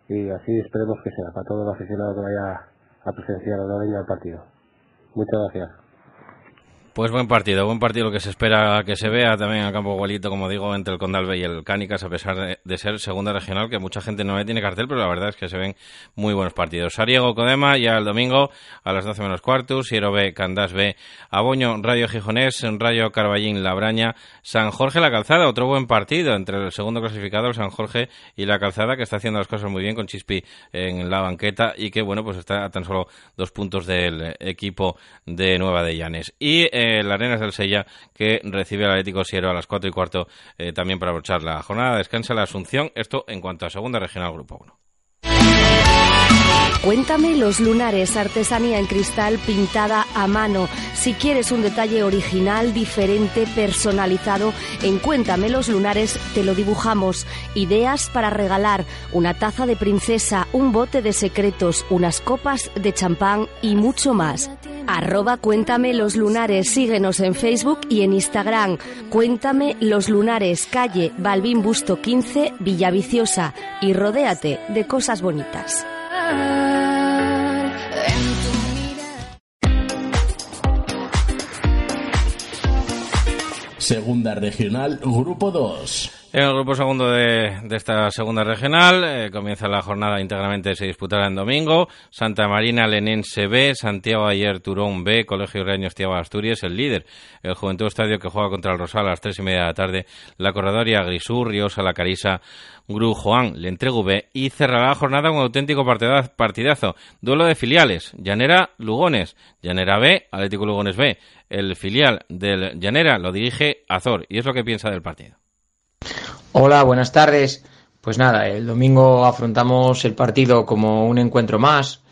y así esperemos que sea para todos los aficionados que vaya a presenciar a Noreña el partido. Muchas gracias. Pues buen partido, buen partido lo que se espera que se vea también el campo igualito, como digo, entre el Condalbe y el Cánicas, a pesar de, ser segunda regional, que mucha gente no tiene cartel, pero la verdad es que se ven muy buenos partidos. Sariego Codema, ya el domingo a las 12 menos cuarto, Siero B, Candás B, Aboño, Radio Gijonés, Rayo Carballín, Labraña, San Jorge La Calzada, otro buen partido entre el segundo clasificado, el San Jorge, y La Calzada, que está haciendo las cosas muy bien con Chispi en la banqueta y que, bueno, pues está a tan solo dos puntos del equipo de Nueva de Llanes. Y el Arenas del Sella, que recibe al Atlético Siero a las 4 y cuarto eh, también para aprovechar la jornada. Descansa la Asunción. Esto en cuanto a Segunda Regional Grupo 1. Cuéntame los lunares, artesanía en cristal pintada a mano. Si quieres un detalle original, diferente, personalizado, en Cuéntame los lunares te lo dibujamos. Ideas para regalar, una taza de princesa, un bote de secretos, unas copas de champán y mucho más. Arroba Cuéntame los lunares, síguenos en Facebook y en Instagram. Cuéntame los lunares, calle Balbín Busto 15, Villaviciosa y rodéate de cosas bonitas. Segunda Regional, Grupo 2. En el grupo segundo de, esta segunda regional eh, comienza la jornada íntegramente, se disputará en domingo. Santa Marina Lenense B, Santiago Ayer Turón B, Colegio Reños Tiago Asturias, el líder. El Juventud Estadio que juega contra el Rosal a las tres y media de la tarde. La Corredoria Riosa La Carisa, Gru Juan, le entrego B. Y cerrará la jornada un auténtico partidazo. Duelo de filiales. Llanera Lugones. Llanera B, Atlético Lugones B. El filial del Llanera lo dirige Azor. Y es lo que piensa del partido. Hola, buenas tardes. Pues nada, el domingo afrontamos el partido como un encuentro más,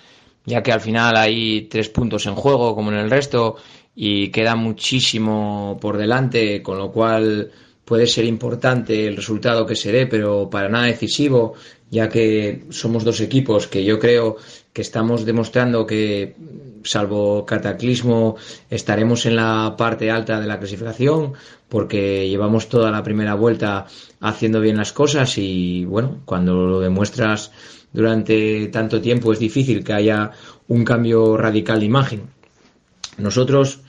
ya que al final hay tres puntos en juego como en el resto y queda muchísimo por delante, con lo cual puede ser importante el resultado que se dé, pero para nada decisivo, ya que somos dos equipos que yo creo que estamos demostrando que, salvo cataclismo, estaremos en la parte alta de la clasificación, porque llevamos toda la primera vuelta haciendo bien las cosas y, bueno, cuando lo demuestras durante tanto tiempo es difícil que haya un cambio radical de imagen. Nosotros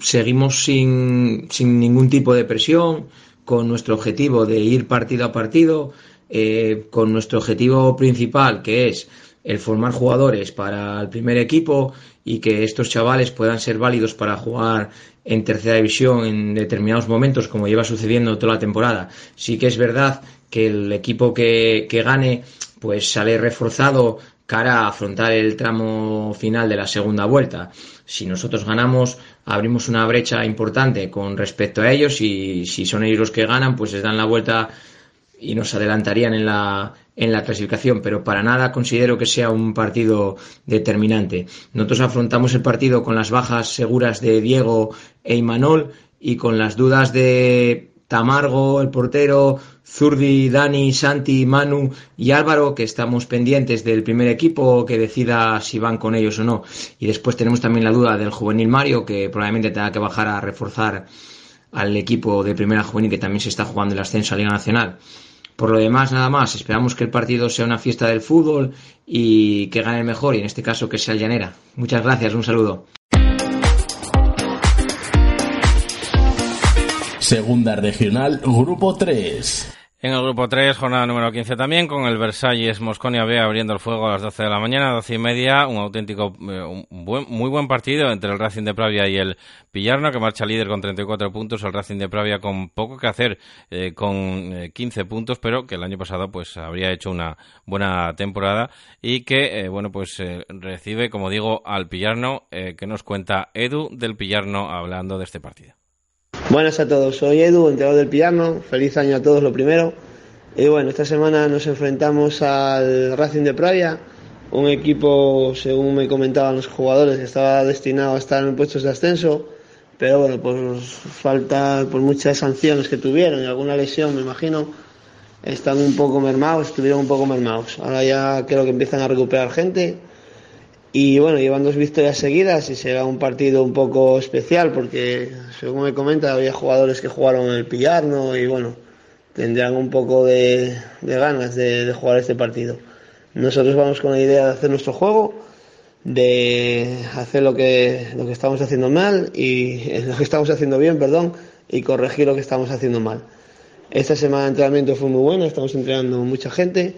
seguimos sin, sin ningún tipo de presión, con nuestro objetivo de ir partido a partido, eh, con nuestro objetivo principal, que es el formar jugadores para el primer equipo y que estos chavales puedan ser válidos para jugar en tercera división en determinados momentos, como lleva sucediendo toda la temporada. Sí que es verdad que el equipo que, que gane pues sale reforzado cara a afrontar el tramo final de la segunda vuelta. Si nosotros ganamos, abrimos una brecha importante con respecto a ellos y si son ellos los que ganan, pues les dan la vuelta y nos adelantarían en la, en la clasificación, pero para nada considero que sea un partido determinante. Nosotros afrontamos el partido con las bajas seguras de Diego e Imanol y con las dudas de Tamargo, el portero, Zurdi, Dani, Santi, Manu y Álvaro, que estamos pendientes del primer equipo que decida si van con ellos o no. Y después tenemos también la duda del juvenil Mario, que probablemente tenga que bajar a reforzar al equipo de primera juvenil que también se está jugando el ascenso a Liga Nacional. Por lo demás, nada más, esperamos que el partido sea una fiesta del fútbol y que gane el mejor, y en este caso que sea el Llanera. Muchas gracias, un saludo. Segunda Regional, Grupo 3. En el grupo 3, jornada número 15 también, con el Versalles Mosconia B abriendo el fuego a las 12 de la mañana, 12 y media, un auténtico, eh, un buen, muy buen partido entre el Racing de Pravia y el Pillarno, que marcha líder con 34 puntos, el Racing de Pravia con poco que hacer, eh, con 15 eh, puntos, pero que el año pasado pues habría hecho una buena temporada y que, bueno, pues recibe, como digo, al Pillarno, que nos cuenta Edu del Pillarno hablando de este partido. Buenas a todos, soy Edu, entrenador del Piano. Feliz año a todos, lo primero. Y bueno, esta semana nos enfrentamos al Racing de Pravia, un equipo, según me comentaban los jugadores, que estaba destinado a estar en puestos de ascenso, pero bueno, por falta, por muchas sanciones que tuvieron y alguna lesión, me imagino, están un poco mermados, estuvieron un poco mermados. Ahora ya creo que empiezan a recuperar gente y bueno, llevan dos victorias seguidas y será un partido un poco especial porque, según me comenta, había jugadores que jugaron el Pillarno y bueno, tendrán un poco de, ganas de, jugar este partido. Nosotros vamos con la idea de hacer nuestro juego, de hacer lo que, lo que estamos haciendo mal y lo que estamos haciendo bien, perdón, y corregir lo que estamos haciendo mal. Esta semana de entrenamiento fue muy buena, estamos entrenando mucha gente,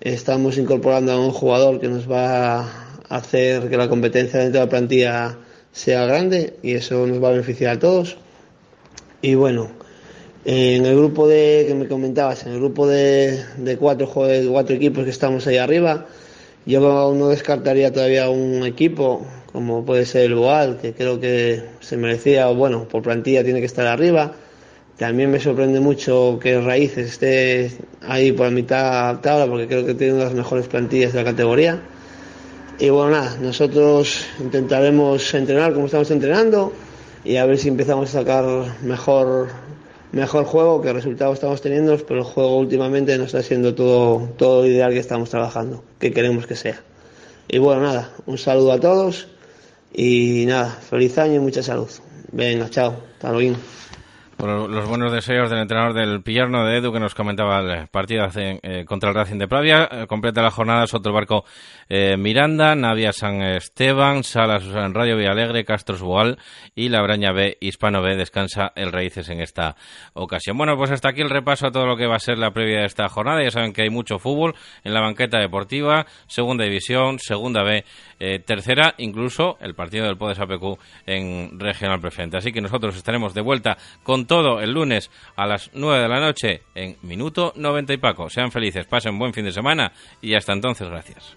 estamos incorporando a un jugador que nos va hacer que la competencia dentro de la plantilla sea grande y eso nos va a beneficiar a todos. Y bueno, en el grupo de que me comentabas, en el grupo de, de cuatro, cuatro equipos que estamos ahí arriba, yo no descartaría todavía un equipo como puede ser el Boal, que creo que se merecía, bueno, por plantilla tiene que estar arriba. También me sorprende mucho que Raíces esté ahí por la mitad tabla, porque creo que tiene una de las mejores plantillas de la categoría. Y bueno, nada, nosotros intentaremos entrenar como estamos entrenando y a ver si empezamos a sacar mejor, mejor juego, que resultados estamos teniendo, pero el juego últimamente no está siendo todo, todo ideal que estamos trabajando, que queremos que sea. Y bueno, nada, un saludo a todos y nada, feliz año y mucha salud. Venga, chao, hasta luego los buenos deseos del entrenador del Pillarno de Edu que nos comentaba el partido eh, contra el Racing de Pravia. Eh, completa la jornada Soto Barco eh, Miranda, Navia San Esteban, Salas Radio Villalegre, Castros Boal y la Braña B Hispano B descansa el Raíces en esta ocasión. Bueno, pues hasta aquí el repaso a todo lo que va a ser la previa de esta jornada. Ya saben que hay mucho fútbol en la banqueta deportiva, segunda división, segunda B, tercera, incluso el partido del Podes APQ en regional preferente. Así que nosotros estaremos de vuelta con todo el lunes a las 9 de la noche en Minuto 90 y Paco. Sean felices, pasen buen fin de semana y hasta entonces, gracias.